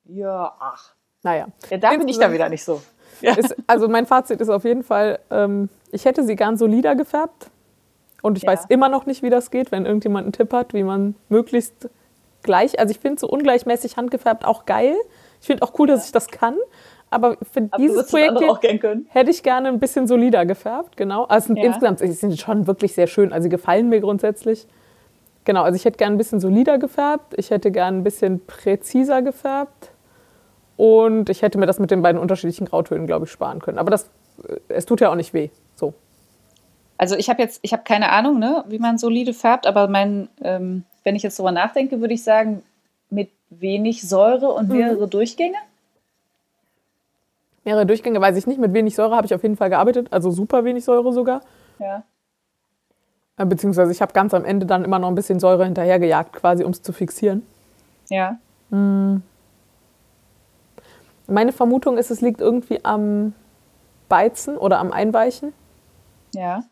Ja, ach. Naja. Ja, da bin ich dann wieder nicht so. Ja. (laughs) Ist, also mein Fazit ist auf jeden Fall, ähm, ich hätte sie gern solider gefärbt. Und ich ja. weiß immer noch nicht, wie das geht, wenn irgendjemand einen Tipp hat, wie man möglichst gleich, also ich finde so ungleichmäßig handgefärbt auch geil. Ich finde auch cool, dass ich das kann. Aber für aber dieses Projekt hätte ich gerne ein bisschen solider gefärbt, genau. Also ja. insgesamt sie sind schon wirklich sehr schön. Also sie gefallen mir grundsätzlich. Genau, also ich hätte gerne ein bisschen solider gefärbt, ich hätte gerne ein bisschen präziser gefärbt und ich hätte mir das mit den beiden unterschiedlichen Grautönen, glaube ich, sparen können. Aber das, äh, es tut ja auch nicht weh. So. Also ich habe jetzt, ich habe keine Ahnung, ne, wie man solide färbt, aber mein, ähm, wenn ich jetzt darüber nachdenke, würde ich sagen, mit wenig Säure und mhm. mehrere mhm. Durchgänge. Mehrere Durchgänge weiß ich nicht. Mit wenig Säure habe ich auf jeden Fall gearbeitet, also super wenig Säure sogar. Ja. Äh, beziehungsweise ich habe ganz am Ende dann immer noch ein bisschen Säure hinterhergejagt, quasi, um es zu fixieren. Ja. Hm. Meine Vermutung ist, es liegt irgendwie am Beizen oder am Einweichen. Ja.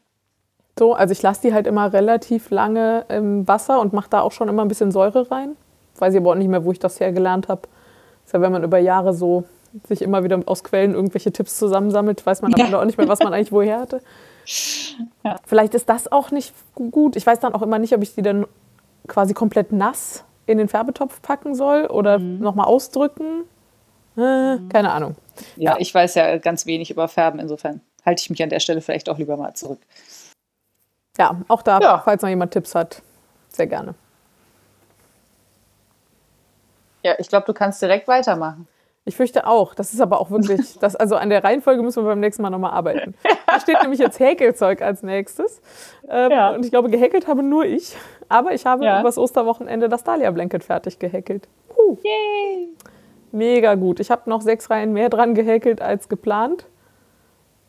So, also ich lasse die halt immer relativ lange im Wasser und mache da auch schon immer ein bisschen Säure rein. Weiß ich aber auch nicht mehr, wo ich das hergelernt habe. Ist ja, wenn man über Jahre so sich immer wieder aus Quellen irgendwelche Tipps zusammensammelt, weiß man ja. auch nicht mehr, was man eigentlich woher hatte. (laughs) Ja. Vielleicht ist das auch nicht gut. Ich weiß dann auch immer nicht, ob ich die dann quasi komplett nass in den Färbetopf packen soll oder mhm. nochmal ausdrücken. Äh. Keine Ahnung. Ja, ja, ich weiß ja ganz wenig über Färben, insofern halte ich mich an der Stelle vielleicht auch lieber mal zurück. Ja, auch da, ja. falls noch jemand Tipps hat, sehr gerne. Ja, ich glaube, du kannst direkt weitermachen. Ich fürchte auch. Das ist aber auch wirklich, (laughs) das, also an der Reihenfolge müssen wir beim nächsten Mal nochmal arbeiten. Da steht nämlich jetzt Häkelzeug als nächstes. Ähm, ja. Und ich glaube, gehäkelt habe nur ich. Aber ich habe ja. übers Osterwochenende das Dahlia-Blanket fertig gehäkelt. Uh. Yay! Mega gut. Ich habe noch sechs Reihen mehr dran gehäkelt als geplant,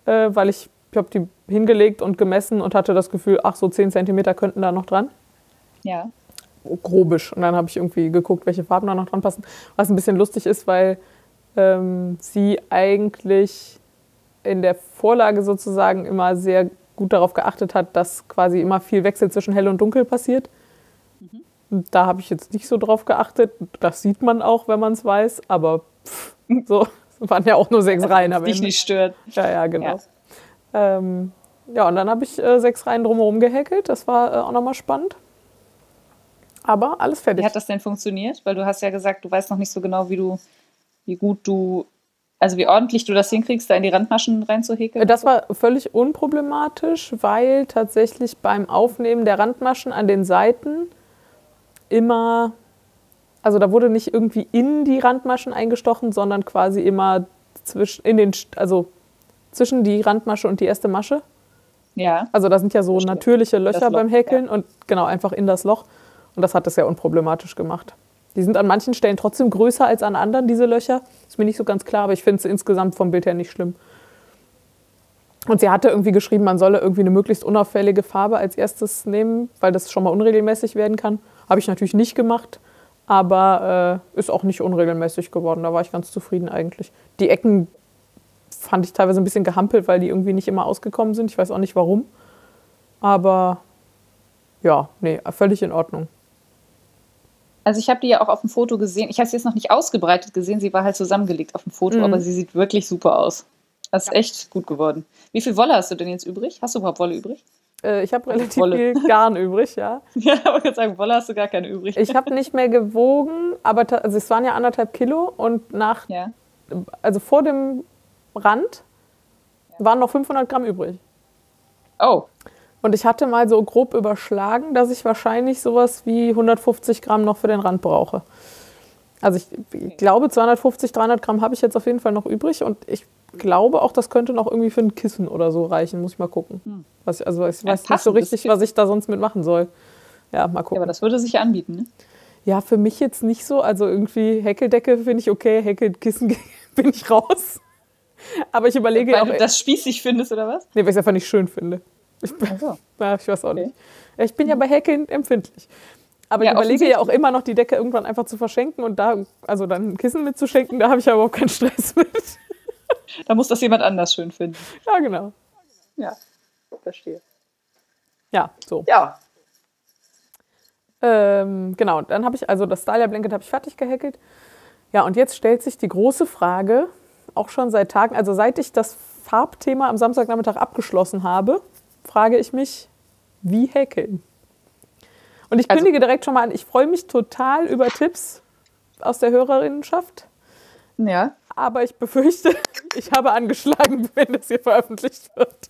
äh, weil ich, ich habe die hingelegt und gemessen und hatte das Gefühl, ach, so zehn Zentimeter könnten da noch dran. Ja. Grobisch. Und dann habe ich irgendwie geguckt, welche Farben da noch dran passen. Was ein bisschen lustig ist, weil ähm, sie eigentlich in der Vorlage sozusagen immer sehr gut darauf geachtet hat, dass quasi immer viel Wechsel zwischen hell und dunkel passiert. Da habe ich jetzt nicht so drauf geachtet. Das sieht man auch, wenn man es weiß, aber pff, (laughs) so waren ja auch nur sechs Reihen Ende. Dich nicht stört. Ja, ja, genau. Ja. Ähm, Ja, und dann habe ich äh, sechs Reihen drumherum gehäkelt. Das war äh, auch nochmal spannend. Aber alles fertig. Wie hat das denn funktioniert? Weil du hast ja gesagt, du weißt noch nicht so genau, wie du, wie gut du, also wie ordentlich du das hinkriegst, da in die Randmaschen reinzuhäkeln. Das war völlig unproblematisch, weil tatsächlich beim Aufnehmen der Randmaschen an den Seiten immer, also da wurde nicht irgendwie in die Randmaschen eingestochen, sondern quasi immer zwischen, in den, also zwischen die Randmasche und die erste Masche. Ja. Also da sind ja so natürliche Löcher Loch, beim Häkeln und genau einfach in das Loch. Und das hat es ja unproblematisch gemacht. Die sind an manchen Stellen trotzdem größer als an anderen, diese Löcher. Ist mir nicht so ganz klar, aber ich finde es insgesamt vom Bild her nicht schlimm. Und sie hatte irgendwie geschrieben, man solle irgendwie eine möglichst unauffällige Farbe als erstes nehmen, weil das schon mal unregelmäßig werden kann. Habe ich natürlich nicht gemacht, aber äh, ist auch nicht unregelmäßig geworden. Da war ich ganz zufrieden eigentlich. Die Ecken fand ich teilweise ein bisschen gehampelt, weil die irgendwie nicht immer ausgekommen sind. Ich weiß auch nicht warum. Aber ja, nee, völlig in Ordnung. Also ich habe die ja auch auf dem Foto gesehen. Ich habe sie jetzt noch nicht ausgebreitet gesehen. Sie war halt zusammengelegt auf dem Foto, Mhm. aber sie sieht wirklich super aus. Das ist echt gut geworden. Wie viel Wolle hast du denn jetzt übrig? Hast du überhaupt Wolle übrig? Äh, ich habe relativ Wolle. viel Garn übrig, ja. (laughs) Ja, aber ich würde sagen, Wolle hast du gar keine übrig. Ich habe nicht mehr gewogen, aber also es waren ja anderthalb Kilo und nach, ja. also vor dem Rand waren noch 500 Gramm übrig. Oh, Und ich hatte mal so grob überschlagen, dass ich wahrscheinlich sowas wie 150 Gramm noch für den Rand brauche. Also ich, ich glaube, 250, 300 Gramm habe ich jetzt auf jeden Fall noch übrig und ich glaube auch, das könnte noch irgendwie für ein Kissen oder so reichen. Muss ich mal gucken. Was, ich- also ich Hm. Ja, weiß nicht so richtig, was ich da sonst mitmachen soll. Ja, mal ja, gucken. aber das würde sich ja anbieten, ne? Ja, für mich jetzt nicht so. Also irgendwie Häkeldecke finde ich okay, Häkelkissen (laughs) bin ich raus. Aber ich überlege Weil auch, du das spießig findest, oder was? nee, weil ich es einfach nicht schön finde. Ich, bin- so. (laughs) ja, ich weiß auch Okay. nicht. Ich bin ja bei Häkeln empfindlich. Aber Ja, ich überlege ja auch immer noch, die Decke irgendwann einfach zu verschenken und da, also dann ein Kissen mitzuschenken, da habe ich ja überhaupt keinen Stress mit. (laughs) Da muss das jemand anders schön finden. Ja, genau. Ja, verstehe. Ja, so. Ja, Ähm, genau, dann habe ich, also das Dahlia Blanket habe ich fertig gehäkelt. Ja, und jetzt stellt sich die große Frage, auch schon seit Tagen, also seit ich das Farbthema am Samstagnachmittag abgeschlossen habe, frage ich mich, wie häkeln? Und ich Also- kündige direkt schon mal an, ich freue mich total über Tipps aus der Hörerinnenschaft, ja. aber ich befürchte, (laughs) ich habe angeschlagen, (laughs) wenn das hier veröffentlicht wird.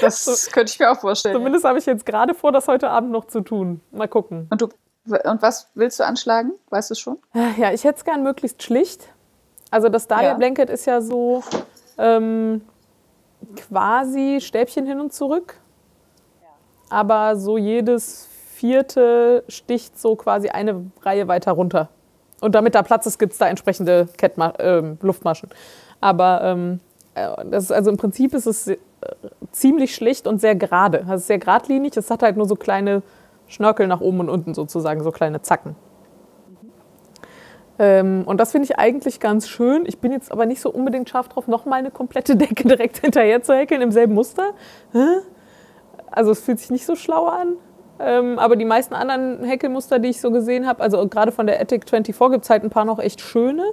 Das könnte ich mir auch vorstellen. Zumindest habe ich jetzt gerade vor, das heute Abend noch zu tun. Mal gucken. Und, du, und was willst du anschlagen? Weißt du schon? Ja, ich hätte es gern möglichst schlicht. Also das Dahlia Ja. Blanket ist ja so ähm, quasi Stäbchen hin und zurück. Aber so jedes vierte sticht so quasi eine Reihe weiter runter. Und damit da Platz ist, gibt es da entsprechende Kettma ähm, Luftmaschen. Aber ähm, äh, das also im Prinzip ist es äh, ziemlich schlicht und sehr gerade. Also es ist sehr geradlinig. Es hat halt nur so kleine Schnörkel nach oben und unten sozusagen, so kleine Zacken. Ähm, und das finde ich eigentlich ganz schön. Ich bin jetzt aber nicht so unbedingt scharf drauf, nochmal eine komplette (laughs) Decke direkt hinterher zu häkeln im selben Muster. Also es fühlt sich nicht so schlau an. Ähm, aber die meisten anderen Häkelmuster, die ich so gesehen habe, also gerade von der Ethic 24 gibt es halt ein paar noch echt schöne.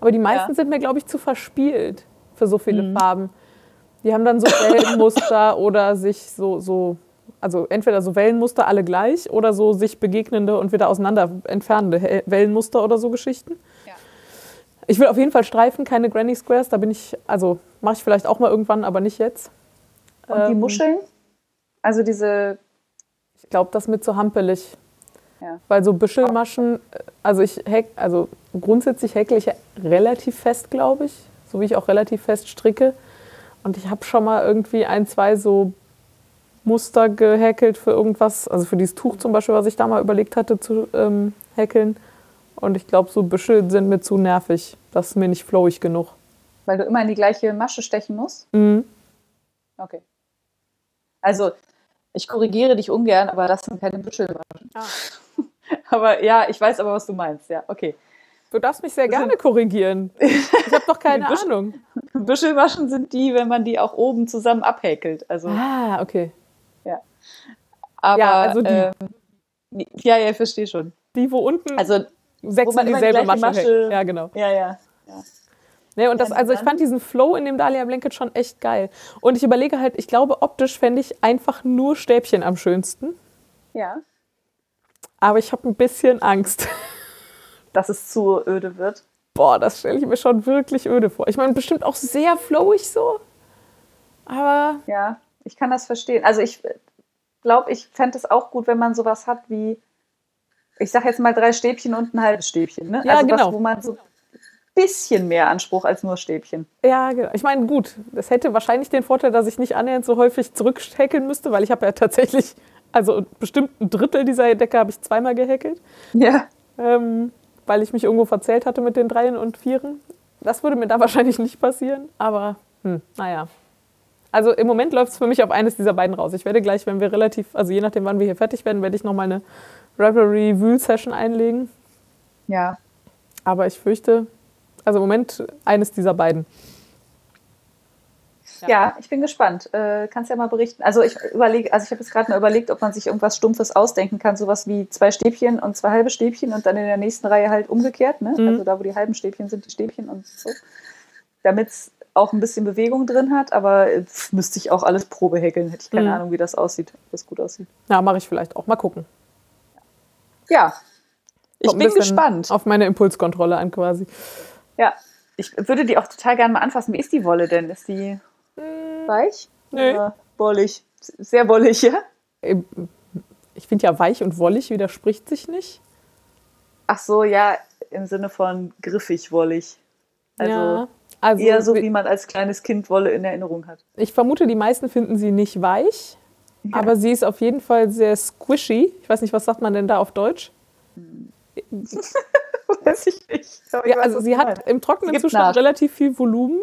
Aber die meisten Ja. sind mir, glaube ich, zu verspielt für so viele Farben. Die haben dann so Wellenmuster (laughs) oder sich so, so, also entweder so Wellenmuster alle gleich oder so sich begegnende und wieder auseinander entfernende Wellenmuster oder so Geschichten. Ja. Ich will auf jeden Fall Streifen, keine Granny Squares. Da bin ich, also mache ich vielleicht auch mal irgendwann, aber nicht jetzt. Und die Ähm, Muscheln? Also diese. Ich glaube, das mit so hampelig. Ja. Weil so Büschelmaschen, äh, also ich häk, also grundsätzlich häkle ich relativ fest, glaube ich, so wie ich auch relativ fest stricke. Und ich habe schon mal irgendwie ein, zwei so Muster gehäkelt für irgendwas, also für dieses Tuch zum Beispiel, was ich da mal überlegt hatte zu ähm, häkeln. Und ich glaube, so Büschel sind mir zu nervig. Das ist mir nicht flowig genug. Weil du immer in die gleiche Masche stechen musst? Mhm. Okay. Also, ich korrigiere dich ungern, aber das sind keine Büschelmaschen. Ah. (laughs) Aber ja, ich weiß aber, was du meinst. Ja, okay. Du darfst mich sehr Das gerne korrigieren. Ich habe doch (laughs) keine Die Büschel- Ahnung. Büschelmaschen sind die, wenn man die auch oben zusammen abhäkelt. Also, Ah, okay. aber, ja, also die- ähm, ja, ja, ich verstehe schon. Die, wo unten Also, sechs wo man in die dieselbe Masche, Masche-. Ja, genau. ja, ja. ja. Nee, und das, also ich fand diesen Flow in dem Dahlia Blanket schon echt geil. Und ich überlege halt, ich glaube, optisch fände ich einfach nur Stäbchen am schönsten. Ja. Aber ich habe ein bisschen Angst. (laughs) Dass es zu öde wird. Boah, das stelle ich mir schon wirklich öde vor. Ich meine, bestimmt auch sehr flowig so. Aber. Ja, ich kann das verstehen. Also ich glaube, ich fände es auch gut, wenn man sowas hat wie, ich sage jetzt mal drei Stäbchen und ein halbes Stäbchen. Ne? Ja, also genau. was, wo man so bisschen mehr Anspruch als nur Stäbchen. Ja, genau. Ich meine, gut, das hätte wahrscheinlich den Vorteil, dass ich nicht annähernd so häufig zurückhäkeln müsste, weil ich habe ja tatsächlich, also bestimmt ein Drittel dieser Decke habe ich zweimal gehäkelt. Ja. Ähm, weil ich mich irgendwo verzählt hatte mit den Dreien und Vieren. Das würde mir da (laughs) wahrscheinlich nicht passieren, aber hm, naja. Also im Moment läuft es für mich auf eines dieser beiden raus. Ich werde gleich, wenn wir relativ, also je nachdem, wann wir hier fertig werden, werde ich nochmal eine Ravelry Wühl Session einlegen. Ja. Aber ich fürchte, also im Moment eines dieser beiden. Ja, ich bin gespannt. Äh, kannst ja mal berichten. Also ich überlege, also ich habe jetzt gerade mal überlegt, ob man sich irgendwas Stumpfes ausdenken kann, sowas wie zwei Stäbchen und zwei halbe Stäbchen und dann in der nächsten Reihe halt umgekehrt, ne? Mhm. Also da, wo die halben Stäbchen sind, die Stäbchen und so. Damit es auch ein bisschen Bewegung drin hat, aber äh, pf, müsste ich auch alles Probe häkeln. Hätte ich keine Mhm. Ahnung, wie das aussieht, ob das gut aussieht. Ja, mache ich vielleicht auch. Mal gucken. Ja. Ich Kommt bin gespannt. Auf meine Impulskontrolle an quasi. Ja. Ich würde die auch total gerne mal anfassen. Wie ist die Wolle denn? Ist die weich? Nee. Oder wollig? Sehr wollig, (laughs) ja? Ich finde ja weich und wollig widerspricht sich nicht. Ach so, ja, im Sinne von griffig wollig. Also ja. Also eher so, wie man als kleines Kind Wolle in Erinnerung hat. ich vermute, die meisten finden sie nicht weich, aber sie ist auf jeden Fall sehr squishy. Ich weiß nicht, was sagt man denn da auf Deutsch? (laughs) (laughs) Weiß ich nicht. Ich Ja, also sie hat im trockenen Zustand nach. relativ viel Volumen.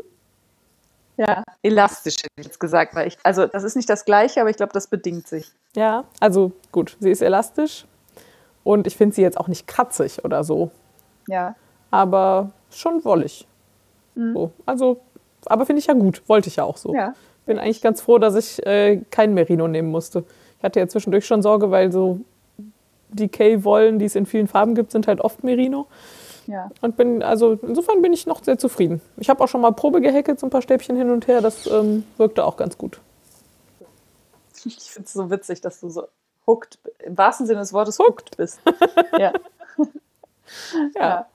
Ja, elastisch hätte ich jetzt gesagt. Weil ich, also das ist nicht das Gleiche, aber ich glaube, das bedingt sich. Ja, also gut, sie ist elastisch und ich finde sie jetzt auch nicht kratzig oder so, Ja. aber schon wollig. So, also, aber finde ich ja gut, wollte ich ja auch so. Ja. Bin eigentlich ganz froh, dass ich äh, kein Merino nehmen musste. Ich hatte ja zwischendurch schon Sorge, weil so Decay-Wollen, die es in vielen Farben gibt, sind halt oft Merino. Ja. Und bin, also insofern bin ich noch sehr zufrieden. Ich habe auch schon mal Probe gehackelt, so ein paar Stäbchen hin und her. Das ähm, wirkte auch ganz gut. Ich finde es so witzig, dass du so hooked, im wahrsten Sinne des Wortes hooked bist. (laughs) ja. Ja.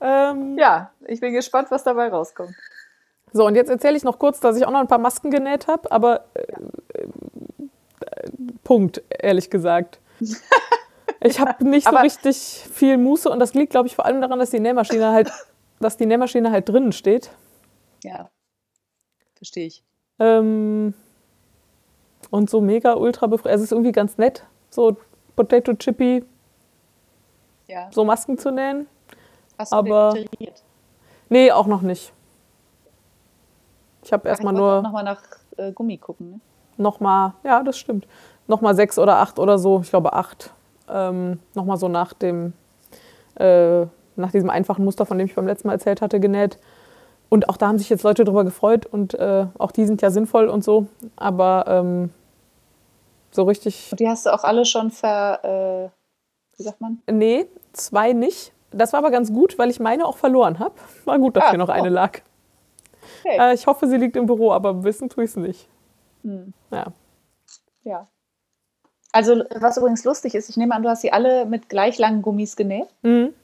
Ähm, ja, ich bin gespannt, was dabei rauskommt. So, und jetzt erzähle ich noch kurz, dass ich auch noch ein paar Masken genäht habe, aber äh, äh, Punkt, ehrlich gesagt. (laughs) Ich habe (laughs) nicht so richtig viel Muße und das liegt, glaube ich, vor allem daran, dass die Nähmaschine halt, dass die Nähmaschine halt drinnen steht. Ja. Verstehe ich. Ähm, und so mega ultra befreit. Es ist irgendwie ganz nett, so Potato Chippy, Ja. so Masken zu nähen. Hast aber- den iteriert? Nee, auch noch nicht. Ich habe erstmal nur nochmal nach äh, Gummi gucken. Ne? nochmal, ja, das stimmt, nochmal sechs oder acht oder so, ich glaube acht, ähm, nochmal so nach dem, äh, nach diesem einfachen Muster, von dem ich beim letzten Mal erzählt hatte, genäht. Und auch da haben sich jetzt Leute drüber gefreut und äh, auch die sind ja sinnvoll und so, aber ähm, so richtig, die hast du auch alle schon ver, äh, wie sagt man? nee, zwei nicht. Das war aber ganz gut, weil ich meine auch verloren habe. War gut, dass Ah, hier noch eine oh. lag. Okay. Äh, ich hoffe, sie liegt im Büro, aber wissen tue ich es nicht. Hm. Ja. Ja. Also, was übrigens lustig ist, ich nehme an, du hast sie alle mit gleich langen Gummis genäht. Mhm.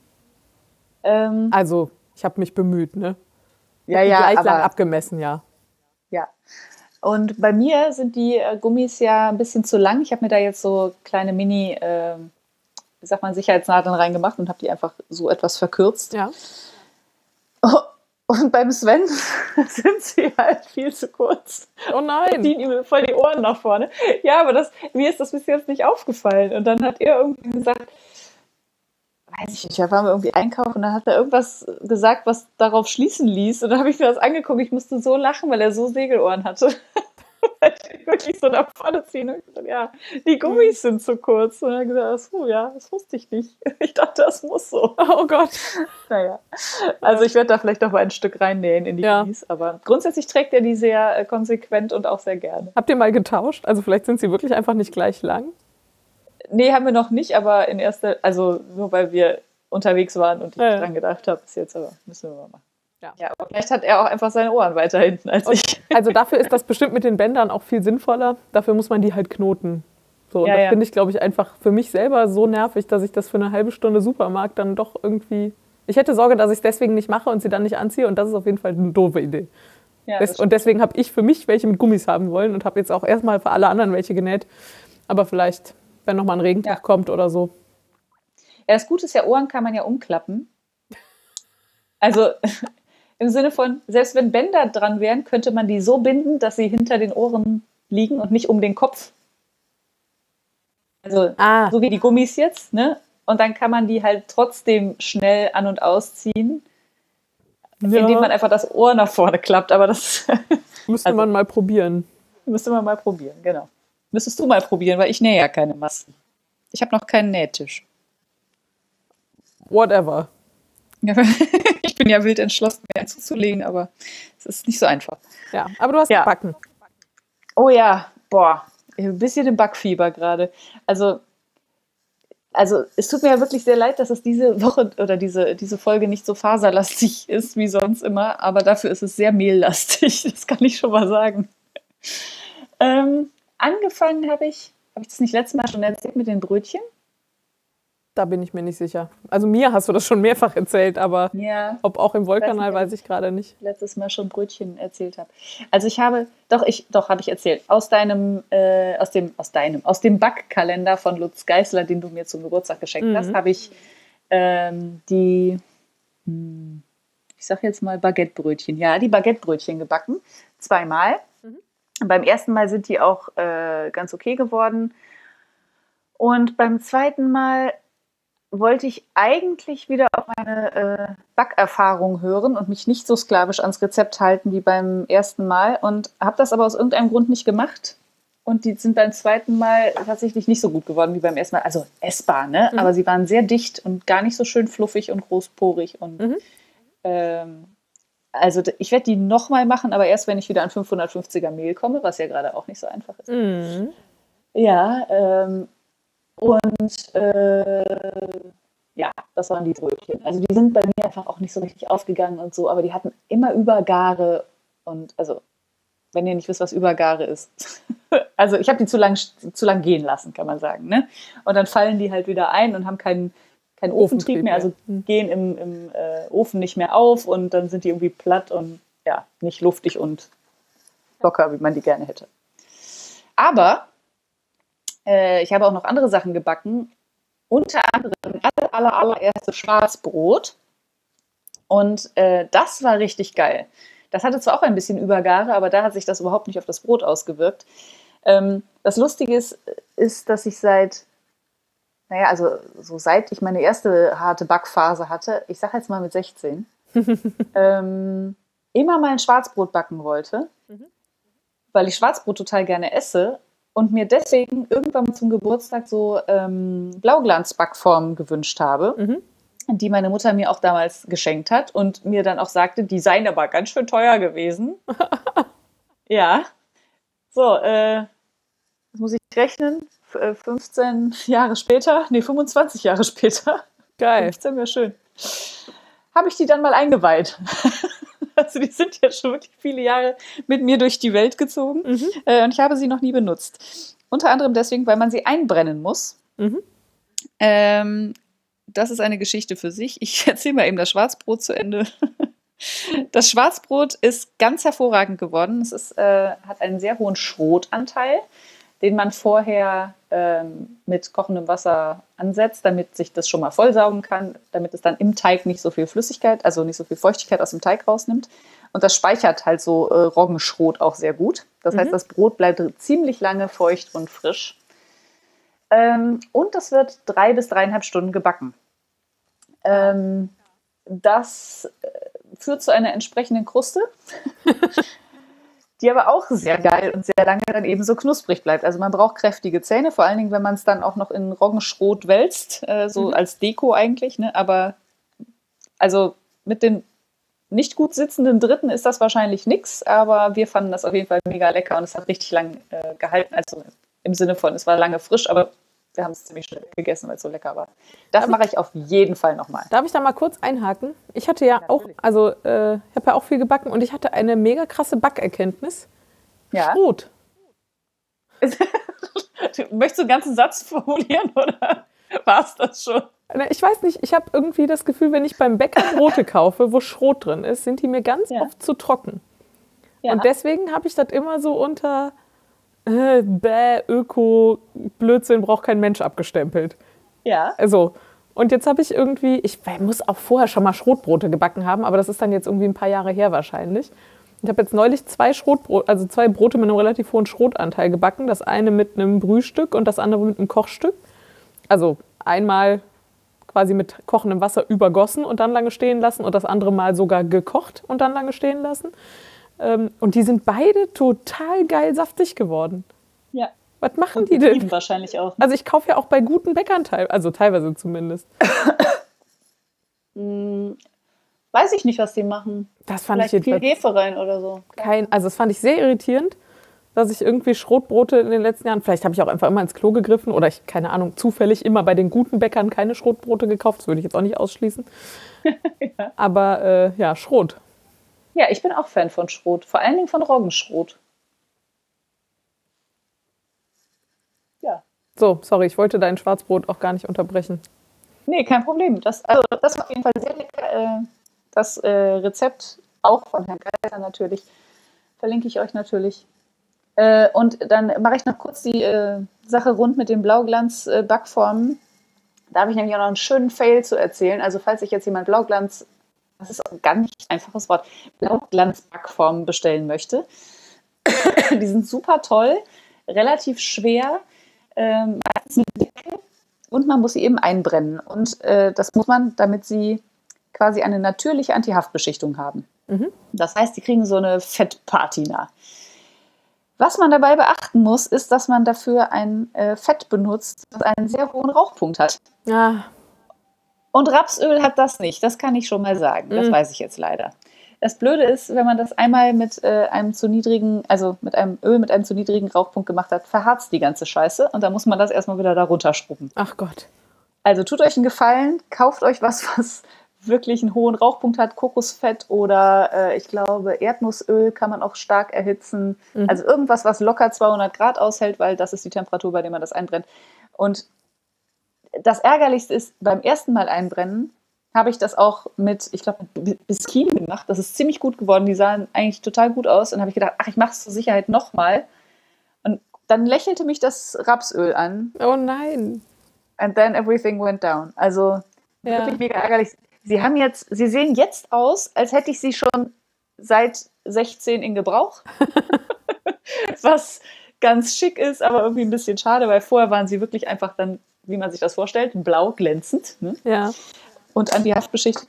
Ähm, Also, ich habe mich bemüht, ne? ja, ja, Gleich lang aber, abgemessen, ja. ja. Und bei mir sind die äh, Gummis ja ein bisschen zu lang. Ich habe mir da jetzt so kleine Mini, ähm, wie sagt man, Sicherheitsnadeln reingemacht und habe die einfach so etwas verkürzt. Ja. Und beim Sven (laughs) sind sie halt viel zu kurz. Oh nein. ziehen ihm voll die Ohren nach vorne. Ja, aber das, mir ist das bis jetzt nicht aufgefallen. Und dann hat er irgendwie gesagt, weiß ich nicht, da waren wir irgendwie einkaufen und dann hat er irgendwas gesagt, was darauf schließen ließ. Und dann habe ich mir das angeguckt, ich musste so lachen, weil er so Segelohren hatte. (laughs) (laughs) Wirklich so. Und ich gesagt, ja, die Gummis sind zu kurz. Und er hat gesagt, ach so, ja, das wusste ich nicht. (laughs) Ich dachte, das muss so. Oh Gott. (laughs) Naja, also ich werde da vielleicht noch mal ein Stück reinnähen in die Ja. Gummis. Aber grundsätzlich trägt er die sehr äh, konsequent und auch sehr gerne. Habt ihr mal getauscht? Also vielleicht sind sie wirklich einfach nicht gleich lang. Nee, haben wir noch nicht, aber in erster, also nur weil wir unterwegs waren und ich Ja, dran gedacht habe, bis jetzt, aber müssen wir mal machen. Ja. ja, aber vielleicht hat er auch einfach seine Ohren weiter hinten als und, ich. (laughs) Also dafür ist das bestimmt mit den Bändern auch viel sinnvoller. Dafür muss man die halt knoten. So, und ja, das ja. finde ich, glaube ich, einfach für mich selber so nervig, dass ich das für eine halbe Stunde Supermarkt dann doch irgendwie. Ich hätte Sorge, dass ich es deswegen nicht mache und sie dann nicht anziehe und das ist auf jeden Fall eine doofe Idee. Ja, Des, und deswegen habe ich für mich welche mit Gummis haben wollen und habe jetzt auch erstmal für alle anderen welche genäht. Aber vielleicht, wenn nochmal ein Regentag kommt oder so. Ja, das Gute ist ja, Ohren kann man ja umklappen. Also (laughs) im Sinne von, selbst wenn Bänder dran wären, könnte man die so binden, dass sie hinter den Ohren liegen und nicht um den Kopf. Also ah. so wie die Gummis jetzt, ne? Und dann kann man die halt trotzdem schnell an- und ausziehen, ja. indem man einfach das Ohr nach vorne klappt. Aber das (laughs) müsste also, man mal probieren. Müsste man mal probieren, genau. Müsstest du mal probieren, weil ich nähe ja keine Masken. Ich habe noch keinen Nähtisch. Whatever. (laughs) bin ja wild entschlossen, mir zuzulegen, aber es ist nicht so einfach. Ja, aber du hast ja. gebacken. Oh ja, boah, ein bisschen im Backfieber gerade. Also, also es tut mir ja wirklich sehr leid, dass es diese Woche oder diese, diese Folge nicht so faserlastig ist wie sonst immer, aber dafür ist es sehr mehllastig, (laughs) das kann ich schon mal sagen. Ähm, angefangen habe ich, habe ich das nicht letztes Mal schon erzählt mit den Brötchen? Da bin ich mir nicht sicher. Also mir hast du das schon mehrfach erzählt, aber ja, ob auch im Wollkanal weiß ich gerade nicht. Letztes Mal schon Brötchen erzählt habe. Also ich habe, doch ich, doch habe ich erzählt aus deinem, äh, aus dem, aus deinem, aus dem Backkalender von Lutz Geißler, den du mir zum Geburtstag geschenkt mhm. hast, habe ich ähm, die, hm, ich sage jetzt mal Baguettebrötchen. Ja, die Baguettebrötchen gebacken, zweimal. Mhm. Beim ersten Mal sind die auch äh, ganz okay geworden. Und beim zweiten Mal wollte ich eigentlich wieder auf meine äh, Backerfahrung hören und mich nicht so sklavisch ans Rezept halten wie beim ersten Mal und habe das aber aus irgendeinem Grund nicht gemacht. Und die sind beim zweiten Mal tatsächlich nicht so gut geworden wie beim ersten Mal. Also essbar, ne? Mhm. Aber sie waren sehr dicht und gar nicht so schön fluffig und großporig. Und mhm. ähm, also ich werde die nochmal machen, aber erst wenn ich wieder an 550er Mehl komme, was ja gerade auch nicht so einfach ist. Mhm. Ja, ähm, und äh, ja, das waren die Brötchen. Also die sind bei mir einfach auch nicht so richtig aufgegangen und so, aber die hatten immer Übergare und also wenn ihr nicht wisst, was Übergare ist. (laughs) also ich habe die zu lang, zu lang gehen lassen, kann man sagen. Ne? Und dann fallen die halt wieder ein und haben keinen kein Ofentrieb mehr, also hm. gehen im, im äh, Ofen nicht mehr auf und dann sind die irgendwie platt und ja, nicht luftig und locker, wie man die gerne hätte. Aber äh, ich habe auch noch andere Sachen gebacken, unter anderem aller, aller, allererste Schwarzbrot. Und äh, das war richtig geil. Das hatte zwar auch ein bisschen Übergare, aber da hat sich das überhaupt nicht auf das Brot ausgewirkt. Ähm, das Lustige ist, ist, dass ich seit, naja, also so seit ich meine erste harte Backphase hatte, ich sage jetzt mal mit 16, (laughs) ähm, immer mal ein Schwarzbrot backen wollte, mhm. weil ich Schwarzbrot total gerne esse und mir deswegen irgendwann zum Geburtstag so ähm, Blauglanzbackformen gewünscht habe, mhm. die meine Mutter mir auch damals geschenkt hat und mir dann auch sagte, die seien aber ganz schön teuer gewesen. (laughs) ja. So, äh, das muss ich rechnen. 15 äh, Jahre später, nee, 25 Jahre später. Geil. 15 wäre schön. Habe ich die dann mal eingeweiht. (laughs) Also die sind ja schon wirklich viele Jahre mit mir durch die Welt gezogen mhm. äh, und ich habe sie noch nie benutzt. Unter anderem deswegen, weil man sie einbrennen muss. Mhm. Ähm, das ist eine Geschichte für sich. Ich (laughs) erzähle mal eben das Schwarzbrot zu Ende. (laughs) Das Schwarzbrot ist ganz hervorragend geworden. Es ist, äh, hat einen sehr hohen Schrotanteil, den man vorher ähm, mit kochendem Wasser ansetzt, damit sich das schon mal vollsaugen kann, damit es dann im Teig nicht so viel Flüssigkeit, also nicht so viel Feuchtigkeit aus dem Teig rausnimmt. Und das speichert halt so äh, Roggenschrot auch sehr gut. Das mhm. heißt, das Brot bleibt ziemlich lange feucht und frisch. Ähm, und das wird drei bis dreieinhalb Stunden gebacken. Ähm, das äh, führt zu einer entsprechenden Kruste. (laughs) die aber auch sehr geil und sehr lange dann eben so knusprig bleibt. Also man braucht kräftige Zähne, vor allen Dingen, wenn man es dann auch noch in Roggenschrot wälzt, äh, so mhm. als Deko eigentlich. Ne? Aber also mit den nicht gut sitzenden Dritten ist das wahrscheinlich nichts, aber wir fanden das auf jeden Fall mega lecker und es hat richtig lang äh, gehalten. Also im Sinne von, es war lange frisch, aber wir haben es ziemlich schnell gegessen, weil es so lecker war. Das mache ich auf jeden Fall nochmal. Darf ich da mal kurz einhaken? Ich hatte ja auch, also äh, ich habe ja auch viel gebacken und ich hatte eine mega krasse Backerkenntnis. Ja. Schrot. (laughs) Möchtest du einen ganzen Satz formulieren oder war es das schon? Ich weiß nicht, ich habe irgendwie das Gefühl, wenn ich beim Bäcker Brote kaufe, wo Schrot drin ist, sind die mir ganz Ja. oft zu trocken. Ja. Und deswegen habe ich das immer so unter äh, Bäh, Öko, Blödsinn, braucht kein Mensch abgestempelt. ja. Also, und jetzt habe ich irgendwie, ich muss auch vorher schon mal Schrotbrote gebacken haben, aber das ist dann jetzt irgendwie ein paar Jahre her wahrscheinlich. Ich habe jetzt neulich zwei Schrotbrote, also zwei Brote mit einem relativ hohen Schrotanteil gebacken. Das eine mit einem Brühstück und das andere mit einem Kochstück. Also einmal quasi mit kochendem Wasser übergossen und dann lange stehen lassen und das andere Mal sogar gekocht und dann lange stehen lassen. Ähm, Und die sind beide total geil saftig geworden. Ja. Was machen Und die denn? wahrscheinlich auch. Also ich kaufe ja auch bei guten Bäckern teil, also teilweise zumindest. (coughs) Weiß ich nicht, was die machen. Das fand ich Vielleicht viel jedenfalls Hefe rein oder so. kein, also das fand ich sehr irritierend, dass ich irgendwie Schrotbrote in den letzten Jahren, vielleicht habe ich auch einfach immer ins Klo gegriffen oder ich, keine Ahnung, zufällig immer bei den guten Bäckern keine Schrotbrote gekauft, das würde ich jetzt auch nicht ausschließen. (laughs) Aber äh, ja, Schrot. Ja, ich bin auch Fan von Schrot. Vor allen Dingen von Roggenschrot. Ja. So, sorry, ich wollte dein Schwarzbrot auch gar nicht unterbrechen. Nee, kein Problem. Das, also, das war auf jeden Fall sehr lecker. Äh, das äh, Rezept auch von Herrn Geiser natürlich. Verlinke ich euch natürlich. Äh, und dann mache ich noch kurz die äh, Sache rund mit den Blauglanz-Backformen. Da habe ich nämlich auch noch einen schönen Fail zu erzählen. Also falls sich jetzt jemand Blauglanz, das ist auch ein ganz einfaches Wort, Blauglanz-Backformen bestellen möchte. (coughs) die sind super toll, relativ schwer, ähm, meistens mit Deckel und man muss sie eben einbrennen. Und äh, das muss man, damit sie quasi eine natürliche Antihaftbeschichtung haben. Das heißt, die kriegen so eine Fettpatina. Was man dabei beachten muss, ist, dass man dafür ein äh, Fett benutzt, das einen sehr hohen Rauchpunkt hat. Ah, Und Rapsöl hat das nicht, das kann ich schon mal sagen. Das Mhm. weiß ich jetzt leider. Das Blöde ist, wenn man das einmal mit äh, einem zu niedrigen, also mit einem Öl mit einem zu niedrigen Rauchpunkt gemacht hat, verharzt die ganze Scheiße und dann muss man das erstmal wieder da runterschrubben. ach Gott. Also tut euch einen Gefallen, kauft euch was, was wirklich einen hohen Rauchpunkt hat, Kokosfett oder äh, ich glaube Erdnussöl kann man auch stark erhitzen. Also irgendwas, was locker 200 Grad aushält, weil das ist die Temperatur, bei der man das einbrennt. Und das Ärgerlichste ist, beim ersten Mal einbrennen habe ich das auch mit, ich glaube, mit Biskin gemacht. Das ist ziemlich gut geworden. Die sahen eigentlich total gut aus. Und habe ich gedacht, ach, ich mache es zur Sicherheit nochmal. Und dann lächelte mich das Rapsöl an. Oh nein. And then everything went down. Also Ja. wirklich mega ärgerlich. Sie haben jetzt, sie sehen jetzt aus, als hätte ich sie schon seit 16 in Gebrauch. (laughs) Was ganz schick ist, aber irgendwie ein bisschen schade, weil vorher waren sie wirklich einfach dann, wie man sich das vorstellt, blau glänzend ne? Ja. und an die Haft beschichtet.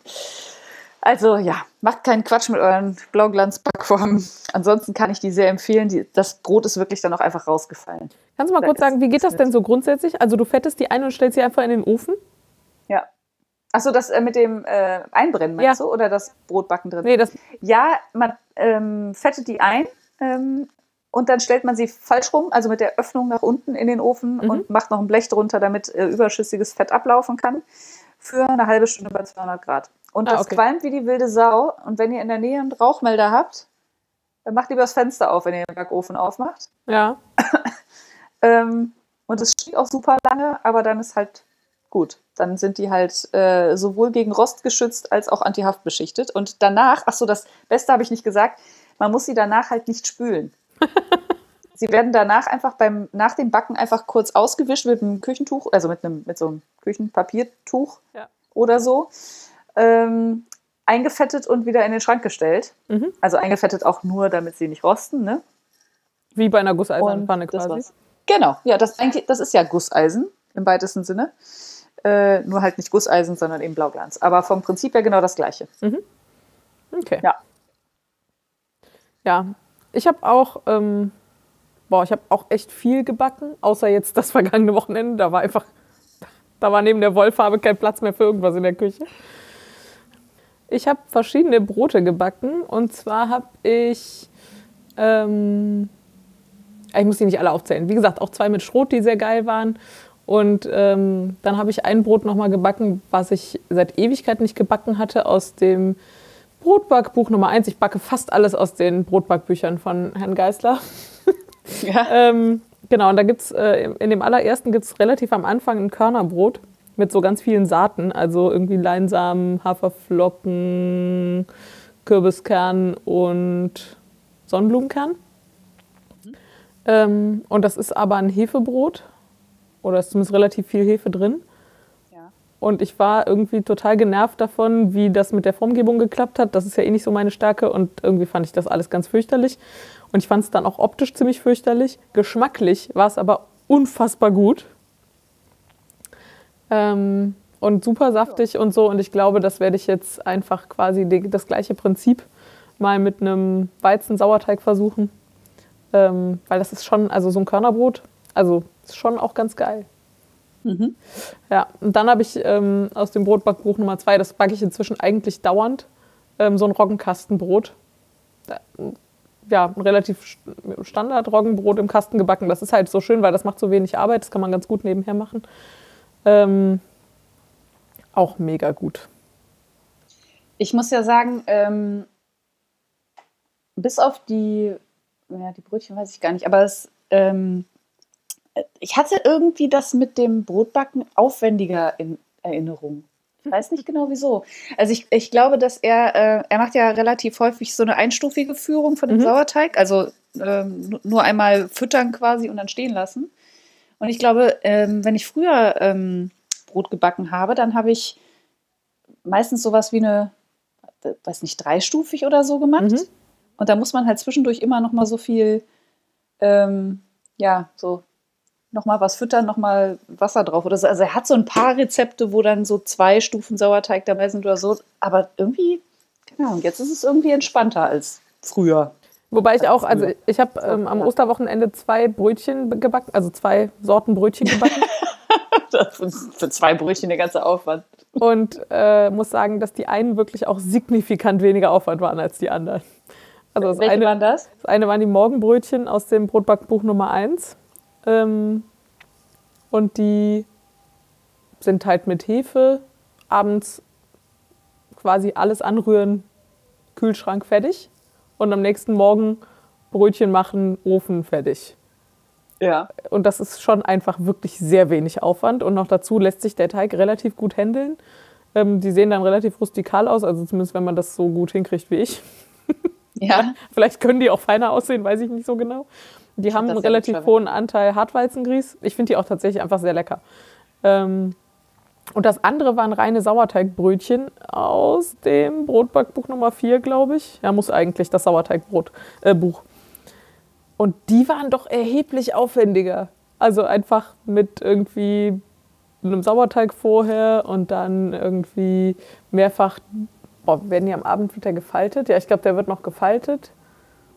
Also ja, macht keinen Quatsch mit euren Blauglanzbackformen. Ansonsten kann ich die sehr empfehlen. Die, das Brot ist wirklich dann auch einfach rausgefallen. Kannst du mal Da kurz sagen, wie geht das denn so grundsätzlich? Also du fettest die ein und stellst sie einfach in den Ofen? Ja. Achso, das äh, mit dem äh, Einbrennen meinst Ja. du? Oder das Brotbacken drin? Nee, das, Ja, man ähm, fettet die ein ähm, und dann stellt man sie falsch rum, also mit der Öffnung nach unten in den Ofen Mhm. und macht noch ein Blech drunter, damit äh, überschüssiges Fett ablaufen kann. Für eine halbe Stunde bei 200 Grad. Und Ah, das okay. qualmt wie die wilde Sau. Und wenn ihr in der Nähe einen Rauchmelder habt, dann macht lieber das Fenster auf, wenn ihr den Backofen aufmacht. ja. (coughs) Ähm, und es steht auch super lange, aber dann ist halt gut. Dann sind die halt äh, sowohl gegen Rost geschützt als auch antihaft beschichtet. Und danach, ach so, das Beste habe ich nicht gesagt, man muss sie danach halt nicht spülen. Sie werden danach einfach beim, nach dem Backen einfach kurz ausgewischt mit einem Küchentuch, also mit, einem, mit so einem Küchenpapiertuch Ja. oder so. Ähm, eingefettet und wieder in den Schrank gestellt. Mhm. Also eingefettet auch nur, damit sie nicht rosten, ne? Wie bei einer gusseisernen Pfanne quasi. war's. Genau, ja, das, das ist ja Gusseisen im weitesten Sinne. Äh, nur halt nicht Gusseisen, sondern eben Blauglanz. Aber vom Prinzip her genau das Gleiche. Okay. Ja. Ja, ich habe auch, ähm, boah, ich habe auch echt viel gebacken, außer jetzt das vergangene Wochenende. Da war einfach, da war neben der Wollfarbe kein Platz mehr für irgendwas in der Küche. Ich habe verschiedene Brote gebacken und zwar habe ich, ähm, ich muss die nicht alle aufzählen. Wie gesagt, auch zwei mit Schrot, die sehr geil waren. Und ähm, dann habe ich ein Brot nochmal gebacken, was ich seit Ewigkeit nicht gebacken hatte, aus dem Brotbackbuch Nummer 1. Ich backe fast alles aus den Brotbackbüchern von Herrn Geisler. (laughs) Ja. ähm, genau, und da gibt es, äh, in dem allerersten gibt es relativ am Anfang ein Körnerbrot mit so ganz vielen Saaten, also irgendwie Leinsamen, Haferflocken, Kürbiskern und Sonnenblumenkern. Mhm. Ähm, und das ist aber ein Hefebrot oder ist zumindest relativ viel Hefe drin. Und ich war irgendwie total genervt davon, wie das mit der Formgebung geklappt hat. Das ist ja eh nicht so meine Stärke und irgendwie fand ich das alles ganz fürchterlich. Und ich fand es dann auch optisch ziemlich fürchterlich. Geschmacklich war es aber unfassbar gut. Ähm, und super saftig und so. Und ich glaube, das werde ich jetzt einfach quasi das gleiche Prinzip mal mit einem Weizen-Sauerteig versuchen. Ähm, weil das ist schon, also so ein Körnerbrot, also ist schon auch ganz geil. Mhm. Ja, und dann habe ich ähm, aus dem Brotbackbuch Nummer zwei, das backe ich inzwischen eigentlich dauernd, ähm, so ein Roggenkastenbrot. Ja, ein relativ Standard-Roggenbrot im Kasten gebacken. Das ist halt so schön, weil das macht so wenig Arbeit. Das kann man ganz gut nebenher machen. Ähm, auch mega gut. Ich muss ja sagen, ähm, bis auf die, ja, die Brötchen weiß ich gar nicht, aber es, ähm, ich hatte irgendwie das mit dem Brotbacken aufwendiger in Erinnerung. Ich weiß nicht genau wieso. Also ich, ich glaube, dass er, äh, er macht ja relativ häufig so eine einstufige Führung von dem mhm. Sauerteig, also ähm, nur einmal füttern quasi und dann stehen lassen. Und ich glaube, ähm, wenn ich früher ähm, Brot gebacken habe, dann habe ich meistens sowas wie eine, weiß nicht, dreistufig oder so gemacht. Mhm. Und da muss man halt zwischendurch immer noch mal so viel, ähm, ja, so noch mal was füttern, noch mal Wasser drauf oder so. Also er hat so ein paar Rezepte, wo dann so zwei Stufen Sauerteig dabei sind oder so. Aber irgendwie, keine Ahnung, jetzt ist es irgendwie entspannter als früher. Wobei ich auch, also ich habe ähm, am Osterwochenende zwei Brötchen gebacken, also zwei Sorten Brötchen gebacken. (laughs) für zwei Brötchen der ganze Aufwand. Und äh, muss sagen, dass die einen wirklich auch signifikant weniger Aufwand waren als die anderen. Also das Welche eine, waren das? Das eine waren die Morgenbrötchen aus dem Brotbackbuch Nummer 1. Ähm, und die sind halt mit Hefe abends quasi alles anrühren, Kühlschrank fertig und am nächsten Morgen Brötchen machen, Ofen fertig. Ja. Und das ist schon einfach wirklich sehr wenig Aufwand. Und noch dazu lässt sich der Teig relativ gut handeln. Ähm, die sehen dann relativ rustikal aus, also zumindest wenn man das so gut hinkriegt wie ich. (laughs) Ja. Vielleicht können die auch feiner aussehen, weiß ich nicht so genau. Die haben einen relativ hohen Anteil Hartweizengrieß. Ich finde die auch tatsächlich einfach sehr lecker. Ähm, und das andere waren reine Sauerteigbrötchen aus dem Brotbackbuch Nummer 4, glaube ich. Ja, muss eigentlich das Sauerteigbrot äh, Buch. Und die waren doch erheblich aufwendiger. Also einfach mit irgendwie einem Sauerteig vorher und dann irgendwie mehrfach, boah, werden die am Abend wieder gefaltet? Ja, ich glaube, der wird noch gefaltet.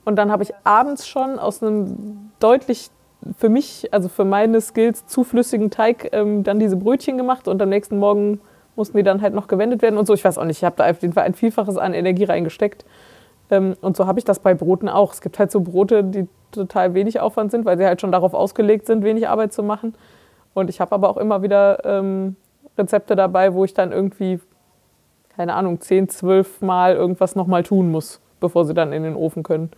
Und dann habe ich abends schon aus einem deutlich für mich, also für meine Skills, zu flüssigen Teig ähm, dann diese Brötchen gemacht und am nächsten Morgen mussten die dann halt noch gewendet werden und so. Ich weiß auch nicht, ich habe da auf jeden Fall ein Vielfaches an Energie reingesteckt. Ähm, und so habe ich das bei Broten auch. Es gibt halt so Brote, die total wenig Aufwand sind, weil sie halt schon darauf ausgelegt sind, wenig Arbeit zu machen. Und ich habe aber auch immer wieder ähm, Rezepte dabei, wo ich dann irgendwie, keine Ahnung, 10, 12 Mal irgendwas nochmal tun muss, bevor sie dann in den Ofen können.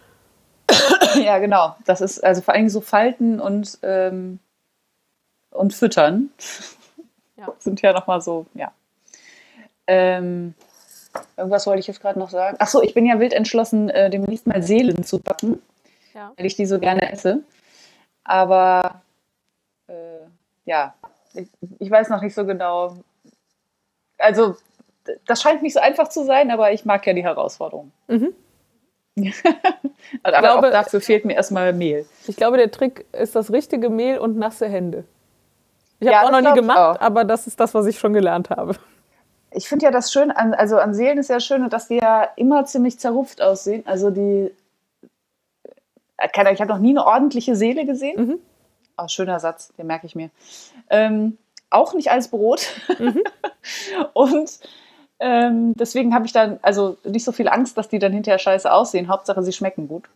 (coughs) ja, genau. Das ist also vor allem so Falten und, ähm, und Füttern. (laughs) Ja. Sind ja nochmal so, ja. Ähm, irgendwas wollte ich jetzt gerade noch sagen. Achso, ich bin ja wild entschlossen, äh, demnächst mal Seelen zu backen, ja. weil ich die so gerne esse. Aber äh, ja, ich, ich weiß noch nicht so genau. Also, das scheint nicht so einfach zu sein, aber ich mag ja die Herausforderung. Mhm. (laughs) aber glaube, auch dafür fehlt mir erstmal Mehl. Ich glaube, der Trick ist das richtige Mehl und nasse Hände. Ich habe ja, auch noch nie gemacht, aber das ist das, was ich schon gelernt habe. Ich finde ja das schön, an, also an Seelen ist ja schön, dass die ja immer ziemlich zerrupft aussehen. Also die, ich habe noch nie eine ordentliche Seele gesehen. Mhm. Oh, schöner Satz, den merke ich mir. Ähm, auch nicht als Brot. Mhm. (laughs) und ähm, deswegen habe ich dann also nicht so viel Angst, dass die dann hinterher scheiße aussehen. Hauptsache, sie schmecken gut.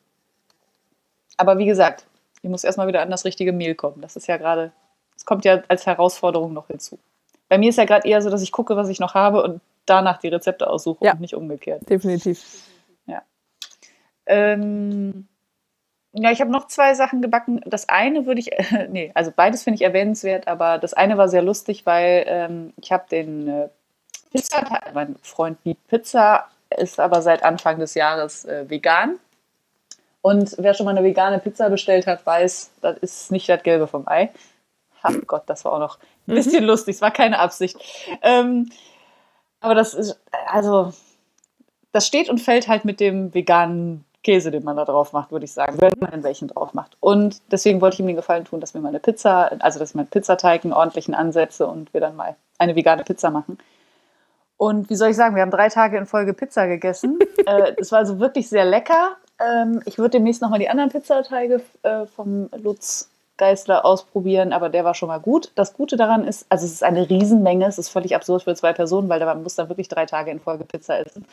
Aber wie gesagt, ich muss erstmal wieder an das richtige Mehl kommen. Das ist ja gerade Es kommt ja als Herausforderung noch hinzu. Bei mir ist ja gerade eher so, dass ich gucke, was ich noch habe und danach die Rezepte aussuche Ja. und nicht umgekehrt. Definitiv. Ähm, ja, ich habe noch zwei Sachen gebacken. Das eine würde ich, äh, (laughs) nee, also beides finde ich erwähnenswert, aber das eine war sehr lustig, weil ähm, ich habe den äh, Pizza, mein Freund liebt Pizza, ist aber seit Anfang des Jahres äh, vegan. Und wer schon mal eine vegane Pizza bestellt hat, weiß, das ist nicht das Gelbe vom Ei. Ach Gott, das war auch noch ein bisschen lustig, es war keine Absicht. Ähm, aber das ist, also, das steht und fällt halt mit dem veganen Käse, den man da drauf macht, würde ich sagen, wenn man welchen drauf macht. Und deswegen wollte ich ihm den Gefallen tun, dass wir mal eine Pizza, also dass ich meinen Pizzateig einen ordentlichen ansetze und wir dann mal eine vegane Pizza machen. Und wie soll ich sagen, wir haben drei Tage in Folge Pizza gegessen. (laughs) äh, es war also wirklich sehr lecker. Ähm, ich würde demnächst nochmal die anderen Pizzateige äh, vom Lutz Geisler ausprobieren, aber der war schon mal gut. Das Gute daran ist, also es ist eine Riesenmenge, es ist völlig absurd für zwei Personen, weil man muss dann wirklich drei Tage in Folge Pizza essen.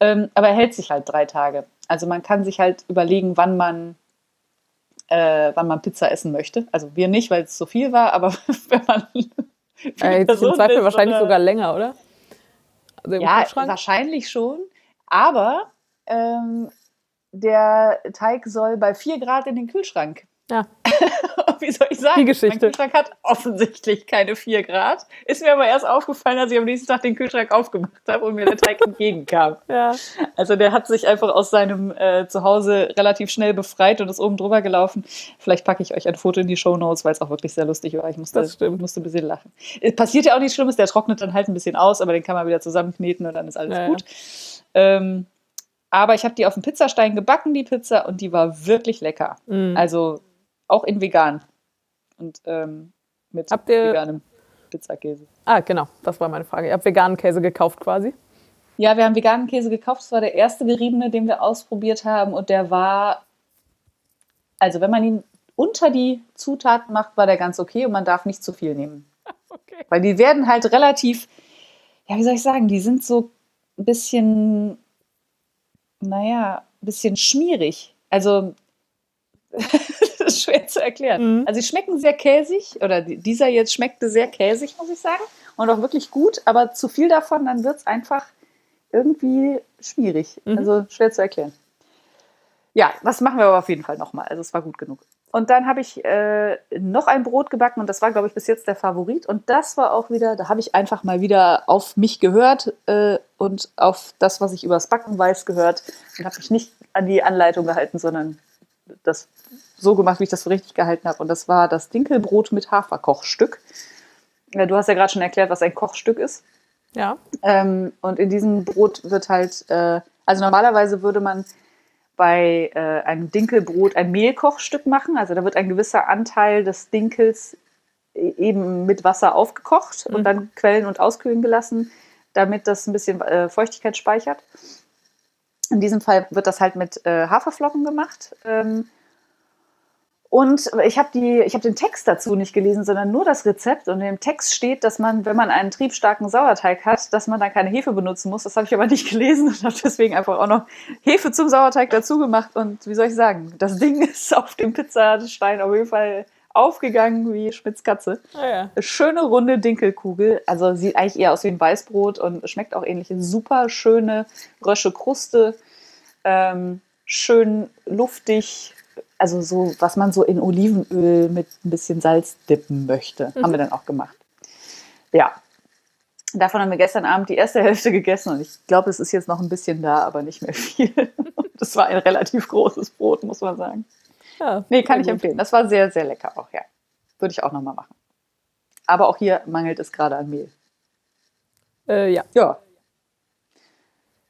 Ähm, aber er hält sich halt drei Tage. Also man kann sich halt überlegen, wann man, äh, wann man Pizza essen möchte. Also wir nicht, weil es so viel war, aber (laughs) wenn man Äh, jetzt im Zweifel wahrscheinlich sogar länger, oder? Also ja, wahrscheinlich schon. Aber ähm, der Teig soll bei 4 Grad in den Kühlschrank. Ja. (laughs) Wie soll ich sagen? Die Geschichte. Mein Kühlschrank hat offensichtlich keine 4 Grad. Ist mir aber erst aufgefallen, als ich am nächsten Tag den Kühlschrank aufgemacht habe und mir der Teig (laughs) entgegenkam. Ja. Also der hat sich einfach aus seinem äh, Zuhause relativ schnell befreit und ist oben drüber gelaufen. Vielleicht packe ich euch ein Foto in die Shownotes, weil es auch wirklich sehr lustig war. Ich musste, musste ein bisschen lachen. Es passiert ja auch nichts Schlimmes, der trocknet dann halt ein bisschen aus, aber den kann man wieder zusammenkneten und dann ist alles Ja, ja. gut. Ähm, aber ich habe die auf dem Pizzastein gebacken, die Pizza, und die war wirklich lecker. Mhm. Also auch in vegan. Und ähm, mit Habt ihr- veganem Pizzakäse. Ah, genau, das war meine Frage. Ihr habt veganen Käse gekauft quasi? Ja, wir haben veganen Käse gekauft. Das war der erste geriebene, den wir ausprobiert haben. Und der war, also wenn man ihn unter die Zutaten macht, war der ganz okay und man darf nicht zu viel nehmen. (laughs) Okay. Weil die werden halt relativ, ja, wie soll ich sagen, die sind so ein bisschen, naja, ein bisschen schmierig. Also, (laughs) schwer zu erklären. Mhm. Also, sie schmecken sehr käsig, oder die- dieser jetzt schmeckte sehr käsig, muss ich sagen. Und auch wirklich gut, aber zu viel davon, dann wird es einfach irgendwie schwierig. Mhm. Also, schwer zu erklären. Ja, das machen wir aber auf jeden Fall nochmal. Also, es war gut genug. Und dann habe ich äh, noch ein Brot gebacken und das war, glaube ich, bis jetzt der Favorit. Und das war auch wieder, da habe ich einfach mal wieder auf mich gehört äh, und auf das, was ich übers Backen weiß, gehört und habe mich nicht an die Anleitung gehalten, sondern das so gemacht, wie ich das für richtig gehalten habe. Und das war das Dinkelbrot mit Haferkochstück. Ja, du hast ja gerade schon erklärt, was ein Kochstück ist. Ja. Ähm, und in diesem Brot wird halt, äh, also normalerweise würde man bei äh, einem Dinkelbrot ein Mehlkochstück machen. Also da wird ein gewisser Anteil des Dinkels e- eben mit Wasser aufgekocht und Mhm. dann quellen und auskühlen gelassen, damit das ein bisschen äh, Feuchtigkeit speichert. In diesem Fall wird das halt mit äh, Haferflocken gemacht. Ähm, und ich habe hab den Text dazu nicht gelesen, sondern nur das Rezept. Und im Text steht, dass man, wenn man einen triebstarken Sauerteig hat, dass man dann keine Hefe benutzen muss. Das habe ich aber nicht gelesen und habe deswegen einfach auch noch Hefe zum Sauerteig dazu gemacht. Und wie soll ich sagen, das Ding (laughs) ist auf dem Pizzastein auf jeden Fall aufgegangen wie Schmitz Katze. Ah, ja. Schöne runde Dinkelkugel. Also sieht eigentlich eher aus wie ein Weißbrot und schmeckt auch ähnlich. Super schöne rösche Kruste. Ähm, schön luftig. Also so, was man so in Olivenöl mit ein bisschen Salz dippen möchte. Haben wir dann auch gemacht. Ja. Davon haben wir gestern Abend die erste Hälfte gegessen und ich glaube, es ist jetzt noch ein bisschen da, aber nicht mehr viel. (laughs) Das war ein relativ großes Brot, muss man sagen. ja Nee, kann ich gut. empfehlen. Das war sehr, sehr lecker auch, ja. Würde ich auch nochmal machen. Aber auch hier mangelt es gerade an Mehl. Äh, ja. Ja.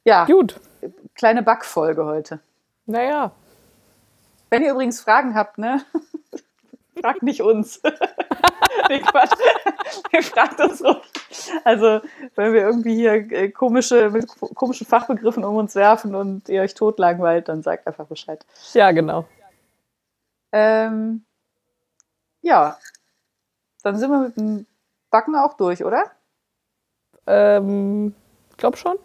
Ja, Gut. kleine Backfolge heute. Naja. Wenn ihr übrigens Fragen habt, ne? (laughs) Fragt nicht uns. (laughs) nee, Quatsch. Ihr fragt uns ruhig. Also, wenn wir irgendwie hier äh, komische, mit komischen Fachbegriffen um uns werfen und ihr euch totlangweilt, dann sagt einfach Bescheid. Ja, genau. Ähm, ja. Dann sind wir mit dem Backen auch durch, oder? Ähm, ich glaube schon.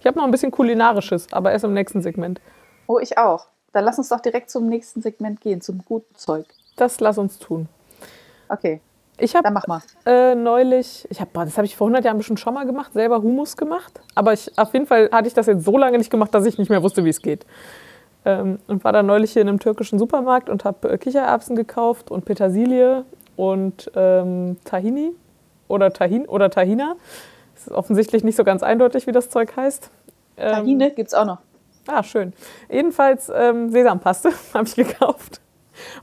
Ich habe noch ein bisschen kulinarisches, aber erst im nächsten Segment. Oh, ich auch. Dann lass uns doch direkt zum nächsten Segment gehen, zum guten Zeug. Das lass uns tun. Okay, Ich dann habe mach mal. äh, neulich, ich hab, boah, das habe ich vor 100 Jahren bestimmt schon mal gemacht, selber Hummus gemacht. Aber ich, auf jeden Fall hatte ich das jetzt so lange nicht gemacht, dass ich nicht mehr wusste, wie es geht. Ähm, und war dann neulich hier in einem türkischen Supermarkt und habe äh, Kichererbsen gekauft und Petersilie und ähm, Tahini oder Tahin oder Tahina. Es ist offensichtlich nicht so ganz eindeutig, wie das Zeug heißt. Ähm, Tahine gibt's auch noch. Ah, schön. Jedenfalls ähm, Sesampaste (laughs) habe ich gekauft.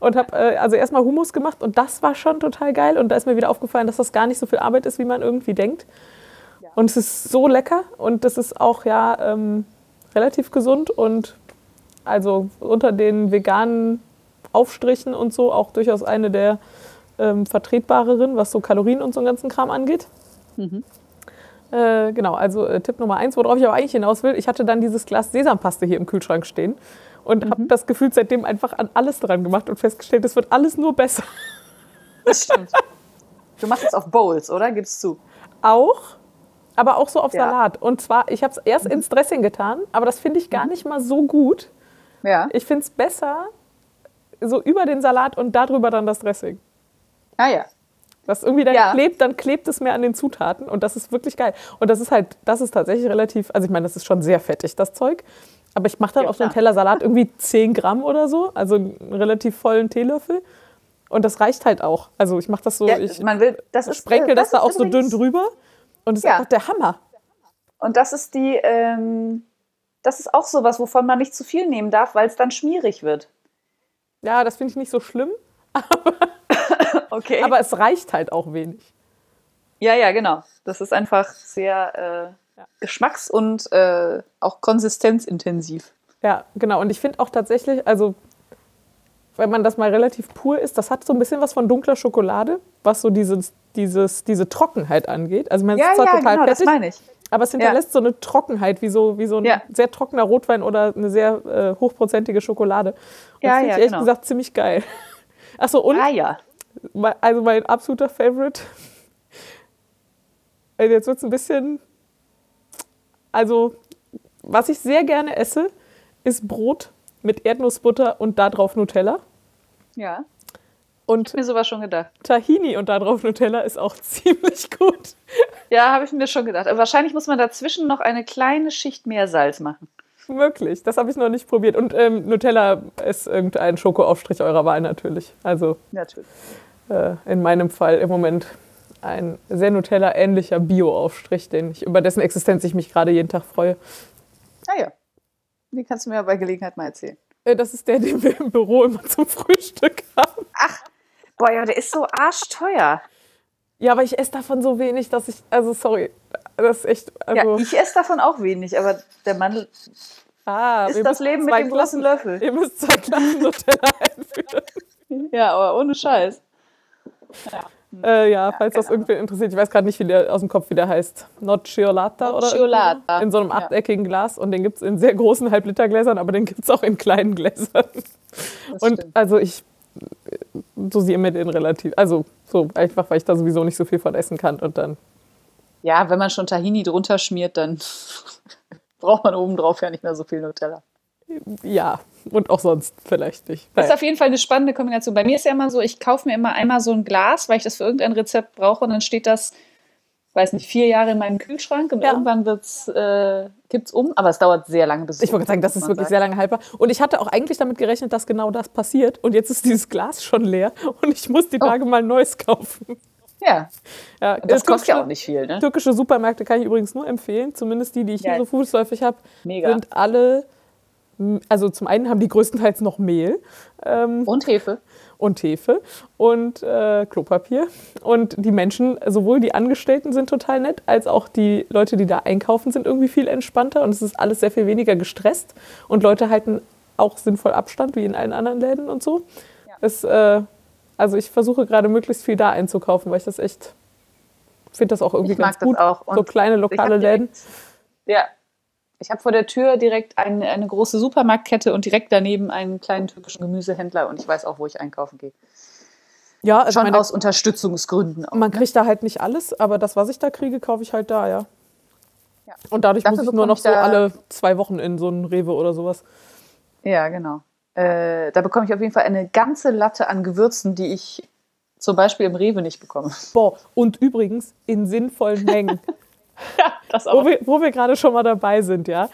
Und habe äh, also erstmal Hummus gemacht und das war schon total geil. Und da ist mir wieder aufgefallen, dass das gar nicht so viel Arbeit ist, wie man irgendwie denkt. Und es ist so lecker und das ist auch ja ähm, relativ gesund und also unter den veganen Aufstrichen und so auch durchaus eine der ähm, vertretbareren, was so Kalorien und so einen ganzen Kram angeht. Äh, genau, also äh, Tipp Nummer eins, worauf ich aber eigentlich hinaus will, ich hatte dann dieses Glas Sesampaste hier im Kühlschrank stehen und habe das Gefühl seitdem einfach an alles dran gemacht und festgestellt, es wird alles nur besser. Das stimmt. Du machst es auf Bowls, oder? Gibst zu. Auch, aber auch so auf Ja. Salat. Und zwar, ich habe es erst ins Dressing getan, aber das finde ich gar nicht mal so gut. Ja. Ich finde es besser, so über den Salat und darüber dann das Dressing. Ah ja. Was irgendwie dann Ja. klebt, dann klebt es mehr an den Zutaten und das ist wirklich geil. Und das ist halt, das ist tatsächlich relativ, also ich meine, das ist schon sehr fettig, das Zeug. Aber ich mache dann Ja, auf so einen. Teller Salat (laughs) irgendwie 10 Gramm oder so, also einen relativ vollen Teelöffel. Und das reicht halt auch. Also ich mache das so, ja ich man will, das ist, sprenkel äh, das, da ist auch so dünn drüber. Und es ist einfach der Hammer. Und das ist die, ähm, das ist auch sowas, wovon man nicht zu viel nehmen darf, weil es dann schmierig wird. Ja, das finde ich nicht so schlimm, (laughs) Okay. aber es reicht halt auch wenig. ja, ja, genau. Das ist einfach sehr äh, geschmacks- und äh, auch konsistenzintensiv. Ja, genau. Und ich finde auch tatsächlich, also wenn man das mal relativ pur isst, das hat so ein bisschen was von dunkler Schokolade, was so dieses, dieses, diese Trockenheit angeht. Also man Ja, ist zwar ja, total genau, das fettig, meine ich. aber es hinterlässt so eine Trockenheit, wie so, wie so ein Ja. sehr trockener Rotwein oder eine sehr äh, hochprozentige Schokolade. Und Ja, das finde ja, ich ehrlich genau. gesagt ziemlich geil. (laughs) Achso, und Ah ja. Also mein absoluter Favorite. (laughs) Also jetzt wird es ein bisschen. Also, was ich sehr gerne esse, ist Brot mit Erdnussbutter und da drauf Nutella. Ja. Und Mir sowas schon gedacht. Tahini und da drauf Nutella ist auch (laughs) ziemlich gut. Ja, habe ich mir schon gedacht. Aber wahrscheinlich muss man dazwischen noch eine kleine Schicht mehr Salz machen. Möglich. Das habe ich noch nicht probiert. Und ähm, Nutella ist irgendein Schokoaufstrich eurer Wahl natürlich. Also Natürlich. Äh, in meinem Fall im Moment ein sehr Nutella-ähnlicher Bio-Aufstrich, den ich, über dessen Existenz ich mich gerade jeden Tag freue. Ah ja. Den kannst du mir bei Gelegenheit mal erzählen. Äh, Das ist der, (laughs) den wir im Büro immer zum Frühstück haben. Boah, ja, der ist so arschteuer. Ja, aber ich esse davon so wenig, dass ich, also sorry, das ist echt, Ja, also, ich esse davon auch wenig, aber der Mann ah, ist das Leben mit dem großen Löffel. (laughs) Ihr müsst zwei Klassen Nutella einführen. Ja, aber ohne Scheiß. Äh, ja, falls das irgendwer interessiert, ich weiß gerade nicht, wie der aus dem Kopf wie der heißt. Nocciolata oder Nocciolata. irgendwie. In so einem Ja. achteckigen Glas und den gibt es in sehr großen Halblitergläsern, aber den gibt es auch in kleinen Gläsern. Das Und stimmt. also ich dosiere mir den relativ, also so einfach, weil ich da sowieso nicht so viel von essen kann und dann Ja, wenn man schon Tahini drunter schmiert, dann (laughs) braucht man obendrauf ja nicht mehr so viel Nutella. ja, und auch sonst vielleicht nicht. Das ist auf jeden Fall eine spannende Kombination. Bei mir ist ja immer so, ich kaufe mir immer einmal so ein Glas, weil ich das für irgendein Rezept brauche und dann steht das, weiß nicht, vier Jahre in meinem Kühlschrank und Ja. irgendwann wird's, äh, kippt's um, aber es dauert sehr lange, bis es Ich wollte sagen, das ist wirklich sehr lange haltbar. Und ich hatte auch eigentlich damit gerechnet, dass genau das passiert. Und jetzt ist dieses Glas schon leer und ich muss die Oh. Tage mal ein neues kaufen. Ja, (laughs) Ja, das äh, kostet ja auch nicht viel, ne? Türkische Supermärkte kann ich übrigens nur empfehlen, zumindest die, die ich Ja. hier so fußläufig habe, sind alle, also zum einen haben die größtenteils noch Mehl ähm, Und Hefe. und Hefe und äh, Klopapier. Und die Menschen, sowohl die Angestellten sind total nett, als auch die Leute, die da einkaufen, sind irgendwie viel entspannter und es ist alles sehr viel weniger gestresst und Leute halten auch sinnvoll Abstand, wie in allen anderen Läden und so. Ja. Es, äh, also ich versuche gerade möglichst viel da einzukaufen, weil ich das echt finde das auch irgendwie Ich mag ganz das gut. auch. so Und kleine Ich lokale Läden. Ja. Ich habe vor der Tür direkt eine, eine große Supermarktkette und direkt daneben einen kleinen türkischen Gemüsehändler und ich weiß auch, wo ich einkaufen gehe. Ja, also Schon meine, aus Unterstützungsgründen. Auch. man kriegt da halt nicht alles, aber das, was ich da kriege, kaufe ich halt da, ja. Ja. Und dadurch Dafür muss ich nur noch ich so alle zwei Wochen in so einen Rewe oder sowas. Ja, genau. Äh, da bekomme ich auf jeden Fall eine ganze Latte an Gewürzen, die ich zum Beispiel im Rewe nicht bekomme. Boah, und übrigens in sinnvollen Mengen. (laughs) (laughs) ja, das Wo auch. wir, wo wir gerade schon mal dabei sind, ja.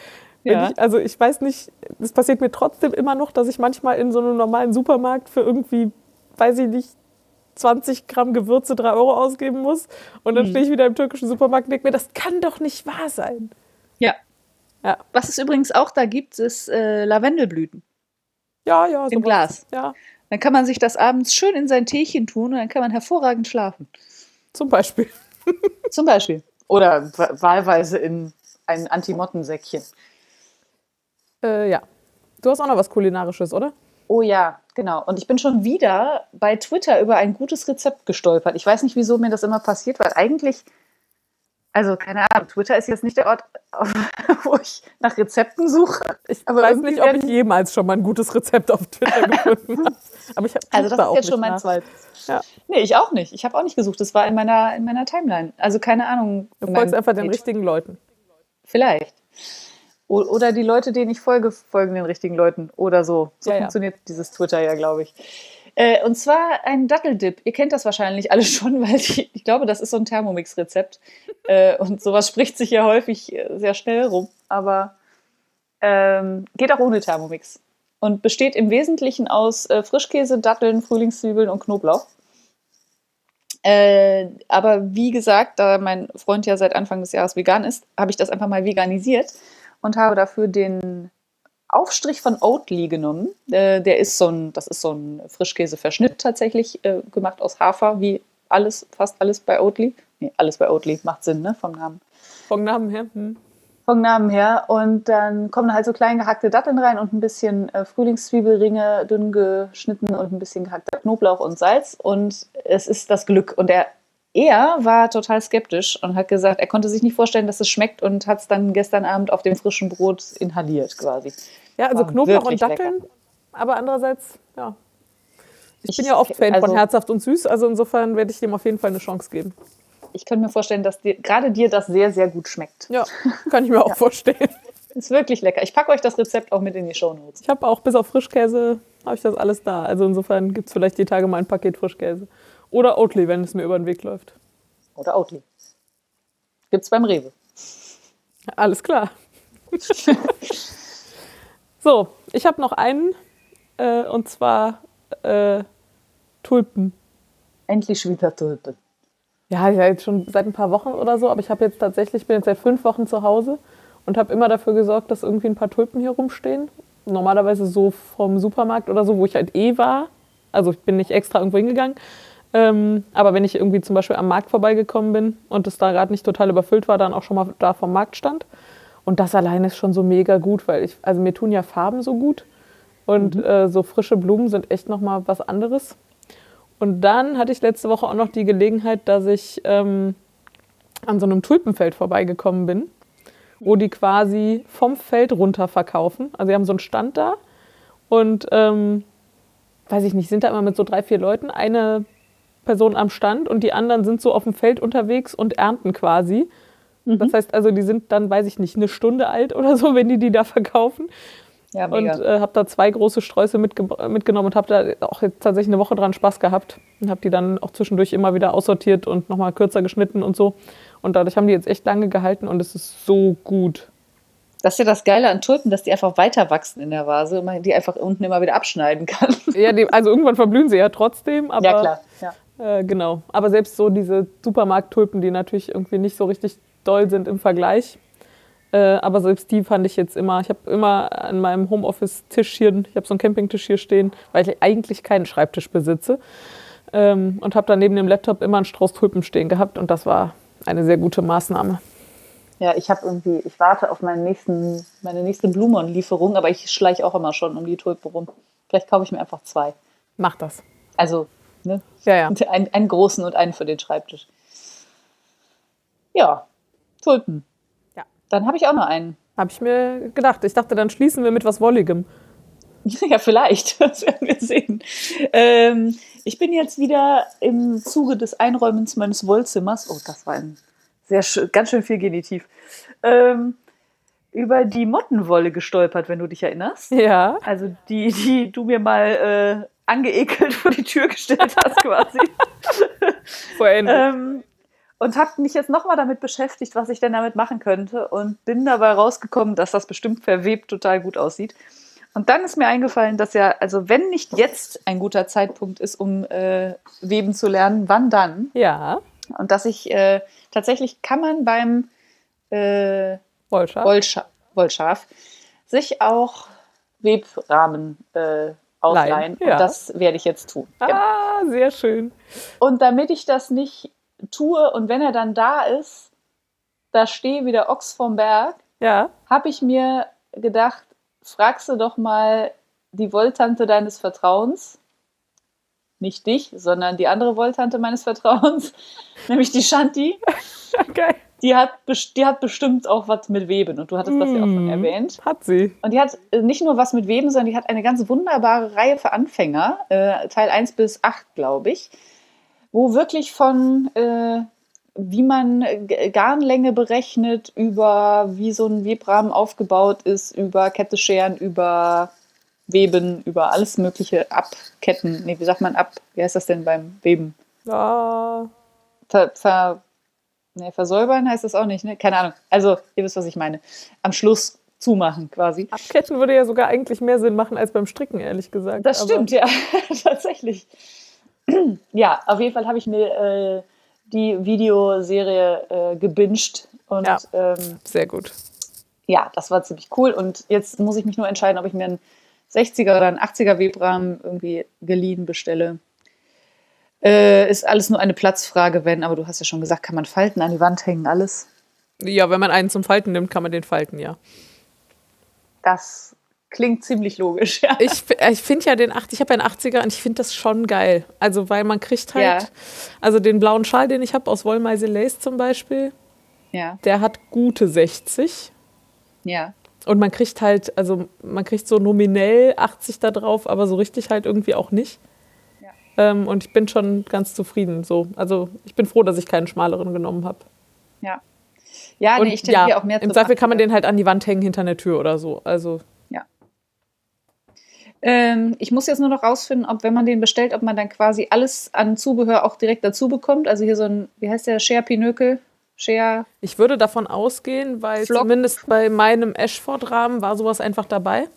Ja. Ich, also ich weiß nicht, es passiert mir trotzdem immer noch, dass ich manchmal in so einem normalen Supermarkt für irgendwie, weiß ich nicht, 20 Gramm Gewürze 3 Euro ausgeben muss. Und Mhm. dann stehe ich wieder im türkischen Supermarkt und denke mir, das kann doch nicht wahr sein. Ja. Ja. Was es übrigens auch da gibt, ist äh, Lavendelblüten Ja, ja, im sowas. Glas. Ja, Dann kann man sich das abends schön in sein Teechen tun und dann kann man hervorragend schlafen. zum Beispiel. Zum Beispiel. Oder wa- wahlweise in ein Antimottensäckchen. Äh, ja. Du hast auch noch was Kulinarisches, oder? Oh ja, genau. Und ich bin schon wieder bei Twitter über ein gutes Rezept gestolpert. Ich weiß nicht, wieso mir das immer passiert, weil eigentlich, also keine Ahnung, Twitter ist jetzt nicht der Ort, (laughs) wo ich nach Rezepten suche. Ich Aber weiß nicht, ob ich jemals schon mal ein gutes Rezept auf Twitter (laughs) gefunden habe. Aber ich habe Also das ist jetzt schon mein zweites. Ja. Nee, ich auch nicht. Ich habe auch nicht gesucht. Das war in meiner, in meiner Timeline. Also keine Ahnung. Du folgst einfach den Feed. richtigen Leuten. Vielleicht. O- Oder die Leute, denen ich folge, folgen den richtigen Leuten. Oder so. So Ja, ja. funktioniert dieses Twitter ja, glaube ich. Äh, und zwar ein Datteldip. Ihr kennt das wahrscheinlich alle (laughs) schon, weil die, ich glaube, das ist so ein Thermomix-Rezept. (laughs) Äh, und sowas spricht sich ja häufig äh, sehr schnell rum. Aber ähm, geht auch ohne Thermomix. Und besteht im Wesentlichen aus äh, Frischkäse, Datteln, Frühlingszwiebeln und Knoblauch. Äh, aber wie gesagt, da mein Freund ja seit Anfang des Jahres vegan ist, habe ich das einfach mal veganisiert und habe dafür den Aufstrich von Oatly genommen. Äh, der ist so ein, das ist so ein Frischkäseverschnitt tatsächlich äh, gemacht aus Hafer, wie alles, fast alles bei Oatly. Nee, alles bei Oatly macht Sinn, ne, vom Namen. Vom Namen her. Hm. Vom Namen her. Und dann kommen da halt so klein gehackte Datteln rein und ein bisschen äh, Frühlingszwiebelringe dünn geschnitten und ein bisschen gehackter Knoblauch und Salz. Und es ist das Glück. Und er, er war total skeptisch und hat gesagt, er konnte sich nicht vorstellen, dass es schmeckt und hat es dann gestern Abend auf dem frischen Brot inhaliert quasi. Ja, also War Knoblauch und Datteln. Aber andererseits, ja. Ich, Ich- bin ja oft Fan also- von herzhaft und süß, also insofern werde ich dem auf jeden Fall eine Chance geben. Ich könnte mir vorstellen, dass dir, gerade dir das sehr, sehr gut schmeckt. Ja, kann ich mir auch (laughs) vorstellen. Ist wirklich lecker. Ich packe euch das Rezept auch mit in die Shownotes. Ich habe auch bis auf Frischkäse, habe ich das alles da. Also insofern gibt es vielleicht die Tage mal ein Paket Frischkäse. Oder Oatly, wenn es mir über den Weg läuft. Oder Oatly. Gibt's beim Rewe. Alles klar. so, ich habe noch einen, äh, und zwar äh, Tulpen. Endlich wieder Tulpen. Ja, ja, jetzt schon seit ein paar Wochen oder so, aber ich habe jetzt tatsächlich, bin jetzt seit fünf Wochen zu Hause und habe immer dafür gesorgt, dass irgendwie ein paar Tulpen hier rumstehen. Normalerweise so vom Supermarkt oder so, wo ich halt eh war. Also ich bin nicht extra irgendwo hingegangen. Ähm, aber wenn ich irgendwie zum Beispiel am Markt vorbeigekommen bin und es da gerade nicht total überfüllt war, dann auch schon mal da vom Markt stand. Und das alleine ist schon so mega gut, weil ich, also mir tun ja Farben so gut. Und äh, so frische Blumen sind echt nochmal was anderes. Und dann hatte ich letzte Woche auch noch die Gelegenheit, dass ich ähm, an so einem Tulpenfeld vorbeigekommen bin, wo die quasi vom Feld runter verkaufen. Also sie haben so einen Stand da und ähm, weiß ich nicht, sind da immer mit so drei, vier Leuten, eine Person am Stand und die anderen sind so auf dem Feld unterwegs und ernten quasi. Das heißt also, die sind dann, weiß ich nicht, eine Stunde alt oder so, (laughs) wenn die die da verkaufen. Ja, Und äh, habe da zwei große Sträuße mitge mitgenommen und habe da auch jetzt tatsächlich eine Woche dran Spaß gehabt. Und habe die dann auch zwischendurch immer wieder aussortiert und nochmal kürzer geschnitten und so. Und dadurch haben die jetzt echt lange gehalten und es ist so gut. Das ist ja das Geile an Tulpen, dass die einfach weiter wachsen in der Vase und man die einfach unten immer wieder abschneiden kann. (laughs) Ja, die, also irgendwann verblühen sie ja trotzdem, aber ja, klar. Ja. Äh, genau. Aber selbst so diese Supermarkt-Tulpen, die natürlich irgendwie nicht so richtig doll sind im Vergleich. Äh, aber selbst die fand ich jetzt immer, ich habe immer an meinem Homeoffice-Tisch hier, ich habe so einen Campingtisch hier stehen, weil ich eigentlich keinen Schreibtisch besitze. Ähm, und habe da neben dem Laptop immer einen Strauß Tulpen stehen gehabt und das war eine sehr gute Maßnahme. Ja, ich habe irgendwie, ich warte auf meinen nächsten, meine nächste Blumenlieferung, aber ich schleiche auch immer schon um die Tulpen rum. Vielleicht kaufe ich mir einfach zwei. Mach das. Also, ne? Ja, ja. (laughs) Einen, einen großen und einen für den Schreibtisch. Ja, Tulpen. Dann habe ich auch noch einen. Habe ich mir gedacht. Ich dachte, dann schließen wir mit was Wolligem. (laughs) Ja, vielleicht. (laughs) Das werden wir sehen. Ähm, ich bin jetzt wieder im Zuge des Einräumens meines Wollzimmers. Oh, das war ein sehr ganz schön viel Genitiv. Ähm, über die Mottenwolle gestolpert, wenn du dich erinnerst. Ja. Also die, die du mir mal angeekelt vor die Tür gestellt hast quasi. (laughs) ähm, und habe mich jetzt nochmal damit beschäftigt, was ich denn damit machen könnte und bin dabei rausgekommen, dass das bestimmt verwebt total gut aussieht. Und dann ist mir eingefallen, dass ja, also wenn nicht jetzt ein guter Zeitpunkt ist, um äh, weben zu lernen, wann dann? Ja. Und dass ich äh, tatsächlich kann man beim äh, Wollschaf. Wollscha Wollschaf sich auch Webrahmen äh, ausleihen. Ja. Und das werde ich jetzt tun. Genau. Ah, sehr schön. Und damit ich das nicht tue und wenn er dann da ist, da stehe wie der Ochs vom Berg, Ja. habe ich mir gedacht, fragst du doch mal die Wolltante deines Vertrauens, nicht dich, sondern die andere Wolltante meines Vertrauens, (laughs) nämlich die Shanti. Geil. Die hat, die hat bestimmt auch was mit Weben und du hattest das ja auch schon Mm. erwähnt. Hat sie. Und die hat äh, nicht nur was mit Weben, sondern die hat eine ganz wunderbare Reihe für Anfänger, äh, Teil 1 bis 8, glaube ich, wo wirklich von, äh, wie man Garnlänge berechnet, über wie so ein Webrahmen aufgebaut ist, über Kette scheren, über Weben, über alles Mögliche abketten. Nee, wie sagt man ab? Wie heißt das denn beim Weben? Ja. Ver, ver, nee, versäubern heißt das auch nicht, ne? Keine Ahnung. Also, ihr wisst, was ich meine. Am Schluss zumachen quasi. Abketten würde ja sogar eigentlich mehr Sinn machen als beim Stricken, ehrlich gesagt. Das stimmt, ja, (laughs) tatsächlich. Ja, auf jeden Fall habe ich mir äh, die Videoserie äh, gebinged und Ja. Ähm, Sehr gut. ja, das war ziemlich cool. Und jetzt muss ich mich nur entscheiden, ob ich mir einen 60er oder einen 80er Webrahmen irgendwie geliehen bestelle. Äh, ist alles nur eine Platzfrage, wenn, aber du hast ja schon gesagt, kann man falten, an die Wand hängen, alles. Ja, wenn man einen zum Falten nimmt, kann man den falten, ja. Das klingt ziemlich logisch, ja. Ich, f- ich finde ja den 8, ich habe ja einen 80er und ich finde das schon geil. Also, weil man kriegt halt, Ja. also den blauen Schal, den ich habe aus Wollmeise Lace zum Beispiel, Ja, der hat gute 60. ja. Und man kriegt halt, also man kriegt so nominell 80 da drauf, aber so richtig halt irgendwie auch nicht. Ja. Ähm, und ich bin schon ganz zufrieden. So. Also ich bin froh, dass ich keinen schmaleren genommen habe. Ja, ja Und nee, ich tendiere ja, auch mehr im zum Zweifel kann man 80er. den halt an die Wand hängen hinter einer Tür oder so. Also Ähm, ich muss jetzt nur noch rausfinden, ob, wenn man den bestellt, ob man dann quasi alles an Zubehör auch direkt dazu bekommt. Also hier so ein, wie heißt der, Share Pinökel? Share, ich würde davon ausgehen, weil Flock. zumindest bei meinem Ashford-Rahmen war sowas einfach dabei.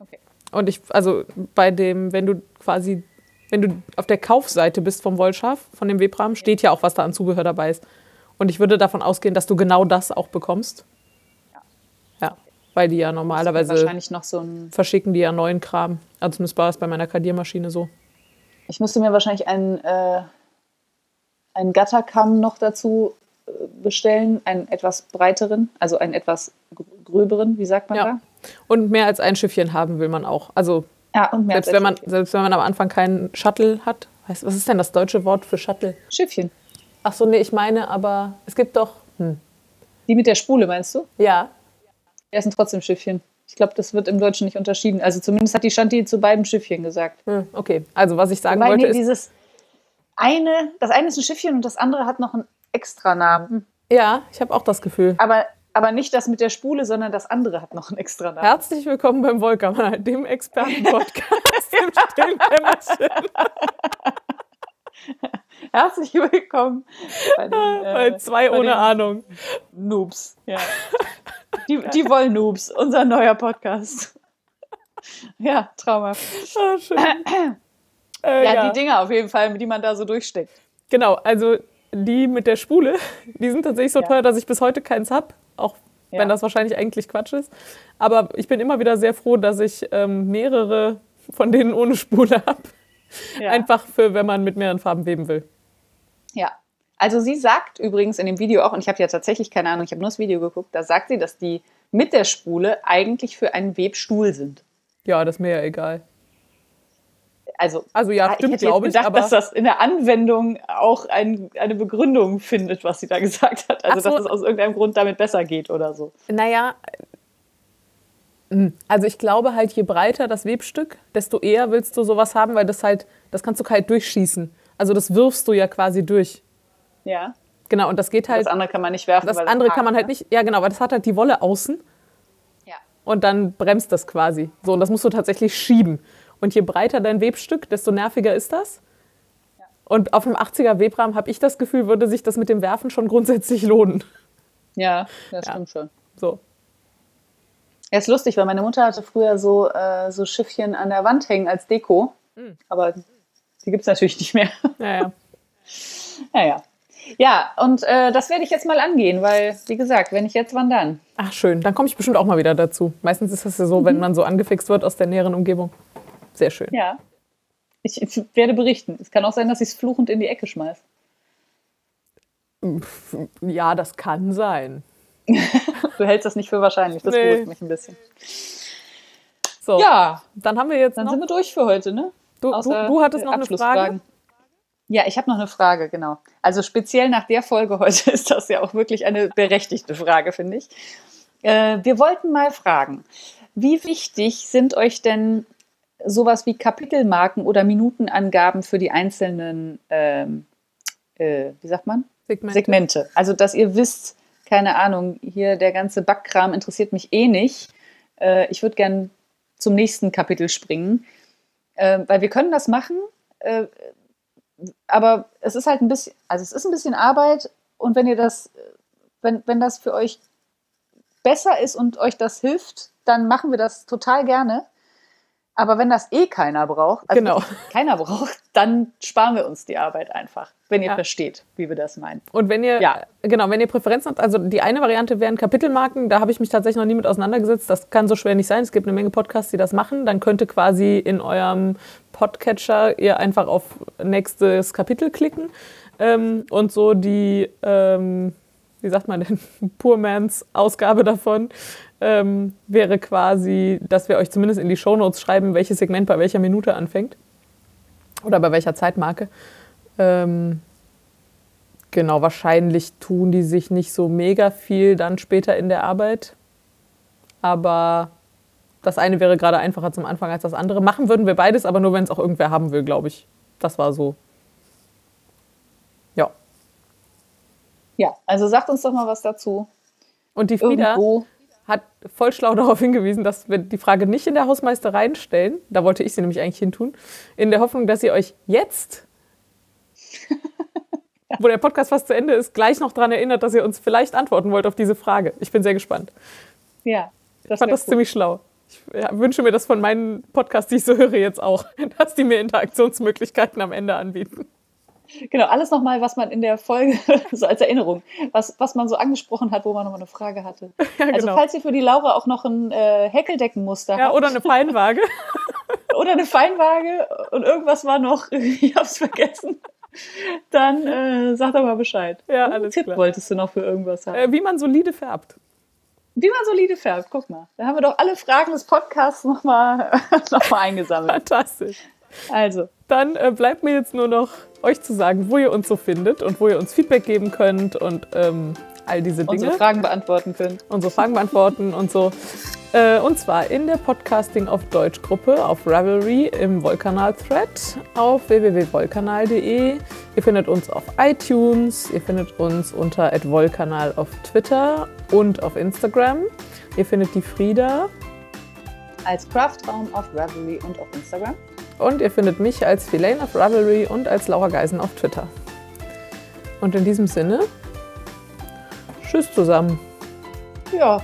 Okay. Und ich, also bei dem, wenn du quasi, wenn du auf der Kaufseite bist vom Wollschaf, von dem Webrahmen, steht ja auch, was da an Zubehör dabei ist. Und ich würde davon ausgehen, dass du genau das auch bekommst. Weil die ja normalerweise wahrscheinlich noch so ein, verschicken die ja neuen Kram. Also zumindest war es bei meiner Kadiermaschine so. ich musste mir wahrscheinlich einen, äh, einen Gatterkamm noch dazu äh, bestellen, einen etwas breiteren, also einen etwas gr- gröberen, wie sagt man Ja. da? Und mehr als ein Schiffchen haben will man auch. Also Ja, selbst wenn, man, selbst wenn man am Anfang keinen Shuttle hat. Was ist denn das deutsche Wort für Shuttle? Schiffchen. Ach so, nee, ich meine, aber es gibt doch. Hm. Die mit der Spule, meinst du? Ja. Ja, sind trotzdem Schiffchen. Ich glaube, das wird im Deutschen nicht unterschieden. Also zumindest hat die Shanti zu beiden Schiffchen gesagt. Hm, okay. Also was ich sagen Wobei, wollte nee, ist. dieses eine, das eine ist ein Schiffchen und das andere hat noch einen extra Namen. Ja, ich habe auch das Gefühl. Aber, aber nicht das mit der Spule, sondern das andere hat noch einen extra Namen. Herzlich willkommen beim Volkermann, (laughs) dem Experten-Podcast im stillen Kämmerchen. (laughs) (laughs) Herzlich willkommen bei den äh, Bei zwei bei ohne Ahnung. Noobs. Ja. Die, die Wollnoobs, unser neuer Podcast. Ja, traumhaft. Ah, schön. (clears throat) Äh, Ja, ja, die Dinger auf jeden Fall, die man da so durchsteckt. Genau, also die mit der Spule, die sind tatsächlich so Ja. teuer, dass ich bis heute keins habe. Auch Ja. wenn das wahrscheinlich eigentlich Quatsch ist. Aber ich bin immer wieder sehr froh, dass ich ähm, mehrere von denen ohne Spule habe. Einfach für, wenn man mit mehreren Farben weben will. Ja. Also sie sagt übrigens in dem Video auch, und ich habe ja tatsächlich keine Ahnung, ich habe nur das Video geguckt, da sagt sie, dass die mit der Spule eigentlich für einen Webstuhl sind. Ja, das ist mir ja egal. Also, Also ja, ich stimmt, hätte glaube ich. gedacht, Aber dass das in der Anwendung auch ein, eine Begründung findet, was sie da (laughs) gesagt hat. Also, so. dass es aus irgendeinem Grund damit besser geht oder so. Naja, also ich glaube halt, je breiter das Webstück, desto eher willst du sowas haben, weil das halt, das kannst du kalt durchschießen. Also das wirfst du ja quasi durch. Ja. Genau, und das geht halt, Das andere kann man nicht werfen. das andere kann man halt ne? nicht, ja genau, weil das hat halt die Wolle außen Ja. und dann bremst das quasi. So, und das musst du tatsächlich schieben. Und je breiter dein Webstück, desto nerviger ist das. Und auf einem 80er Webrahmen habe ich das Gefühl, würde sich das mit dem Werfen schon grundsätzlich lohnen. Ja, das stimmt schon. So. Ja, ist lustig, weil meine Mutter hatte früher so, äh, so Schiffchen an der Wand hängen als Deko. Aber die gibt es natürlich nicht mehr. Ja, ja. (laughs) Naja. Ja, und äh, das werde ich jetzt mal angehen, weil, wie gesagt, wenn ich jetzt, wann dann? Ach, schön. Dann komme ich bestimmt auch mal wieder dazu. Meistens ist das ja so, wenn man so angefixt wird aus der näheren Umgebung. Sehr schön. Ja. Ich, ich werde berichten. Es kann auch sein, dass ich es fluchend in die Ecke schmeiße. Ja, das kann sein. (laughs) Du hältst das nicht für wahrscheinlich. Das Nee. beruhigt mich ein bisschen. So, Ja, dann haben wir jetzt dann sind wir durch für heute, ne? Du, du, Außer du hattest noch eine Frage. Ja, ich habe noch eine Frage, genau. Also speziell nach der Folge heute (laughs) ist das ja auch wirklich eine berechtigte Frage, finde ich. Äh, wir wollten mal fragen, wie wichtig sind euch denn sowas wie Kapitelmarken oder Minutenangaben für die einzelnen, ähm, äh, wie sagt man? Segmente. Segmente. Also, dass ihr wisst, keine Ahnung, hier der ganze Backkram interessiert mich eh nicht. Äh, ich würde gern zum nächsten Kapitel springen, äh, weil wir können das machen, äh, aber es ist halt ein bisschen, also es ist ein bisschen Arbeit und wenn ihr das, wenn, wenn das für euch besser ist und euch das hilft, dann machen wir das total gerne. Aber wenn das eh keiner braucht, also Genau. keiner braucht, dann sparen wir uns die Arbeit einfach, wenn ihr Ja. versteht, wie wir das meinen. Und wenn ihr, Ja. genau, wenn ihr Präferenzen habt, also die eine Variante wären Kapitelmarken, da habe ich mich tatsächlich noch nie mit auseinandergesetzt. Das kann so schwer nicht sein. Es gibt eine Menge Podcasts, die das machen. Dann könnte quasi in eurem Podcatcher ihr einfach auf nächstes Kapitel klicken ähm, und so die, ähm, wie sagt man denn, (laughs) Poormans Ausgabe davon ähm, wäre quasi, dass wir euch zumindest in die Shownotes schreiben, welches Segment bei welcher Minute anfängt oder bei welcher Zeitmarke. Ähm, Genau, wahrscheinlich tun die sich nicht so mega viel dann später in der Arbeit. Aber das eine wäre gerade einfacher zum Anfang als das andere. Machen würden wir beides, aber nur wenn es auch irgendwer haben will, glaube ich. Das war so. Ja. Ja, also sagt uns doch mal was dazu. Und die Frieda Irgendwo. Hat voll schlau (laughs) darauf hingewiesen, dass wir die Frage nicht in der Hausmeisterei stellen. Da wollte ich sie nämlich eigentlich hintun. In der Hoffnung, dass ihr euch jetzt, (laughs) wo der Podcast fast zu Ende ist, gleich noch daran erinnert, dass ihr uns vielleicht antworten wollt auf diese Frage. Ich bin sehr gespannt. Ja, das Ich fand das cool. ziemlich schlau. Ich wünsche mir das von meinen Podcasts, die ich so höre, jetzt auch, (laughs) dass die mir Interaktionsmöglichkeiten am Ende anbieten. Genau, alles nochmal, was man in der Folge, (laughs) so als Erinnerung, was, was man so angesprochen hat, wo man nochmal eine Frage hatte. (laughs) Ja, Also genau. falls ihr für die Laura auch noch ein äh, Häkeldeckenmuster ja, habt oder eine Feinwaage. (laughs) oder eine Feinwaage und irgendwas war noch, ich hab's vergessen, dann äh, sag doch mal Bescheid. Ja, Und einen alles Tipp klar. wolltest du noch für irgendwas haben. Äh, wie man solide färbt. Wie man solide färbt, guck mal. Da haben wir doch alle Fragen des Podcasts nochmal noch mal eingesammelt. Fantastisch. Also, Dann äh, bleibt mir jetzt nur noch euch zu sagen, wo ihr uns so findet und wo ihr uns Feedback geben könnt und ähm, all diese Dinge. unsere Fragen beantworten könnt. unsere Fragen beantworten und so. Äh, und zwar in der Podcasting auf Deutsch Gruppe auf Ravelry im Wollkanal-Thread auf www.wollkanal.de. Ihr findet uns auf iTunes, ihr findet uns unter @wollkanal auf Twitter und auf Instagram. Ihr findet die Frieda Als Craftraum auf Ravelry und auf Instagram. und ihr findet mich als Filane auf Ravelry und als Laura Geisen auf Twitter. Und in diesem Sinne, tschüss zusammen. Ja,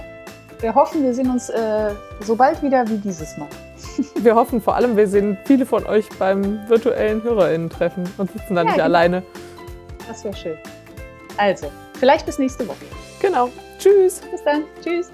wir hoffen, wir sehen uns äh, so bald wieder wie dieses Mal. (laughs) Wir hoffen vor allem, wir sehen viele von euch beim virtuellen HörerInnen-Treffen und sitzen da Ja, nicht genau. alleine. Das wäre schön. Also, vielleicht bis nächste Woche. Genau. Tschüss. Bis dann. Tschüss.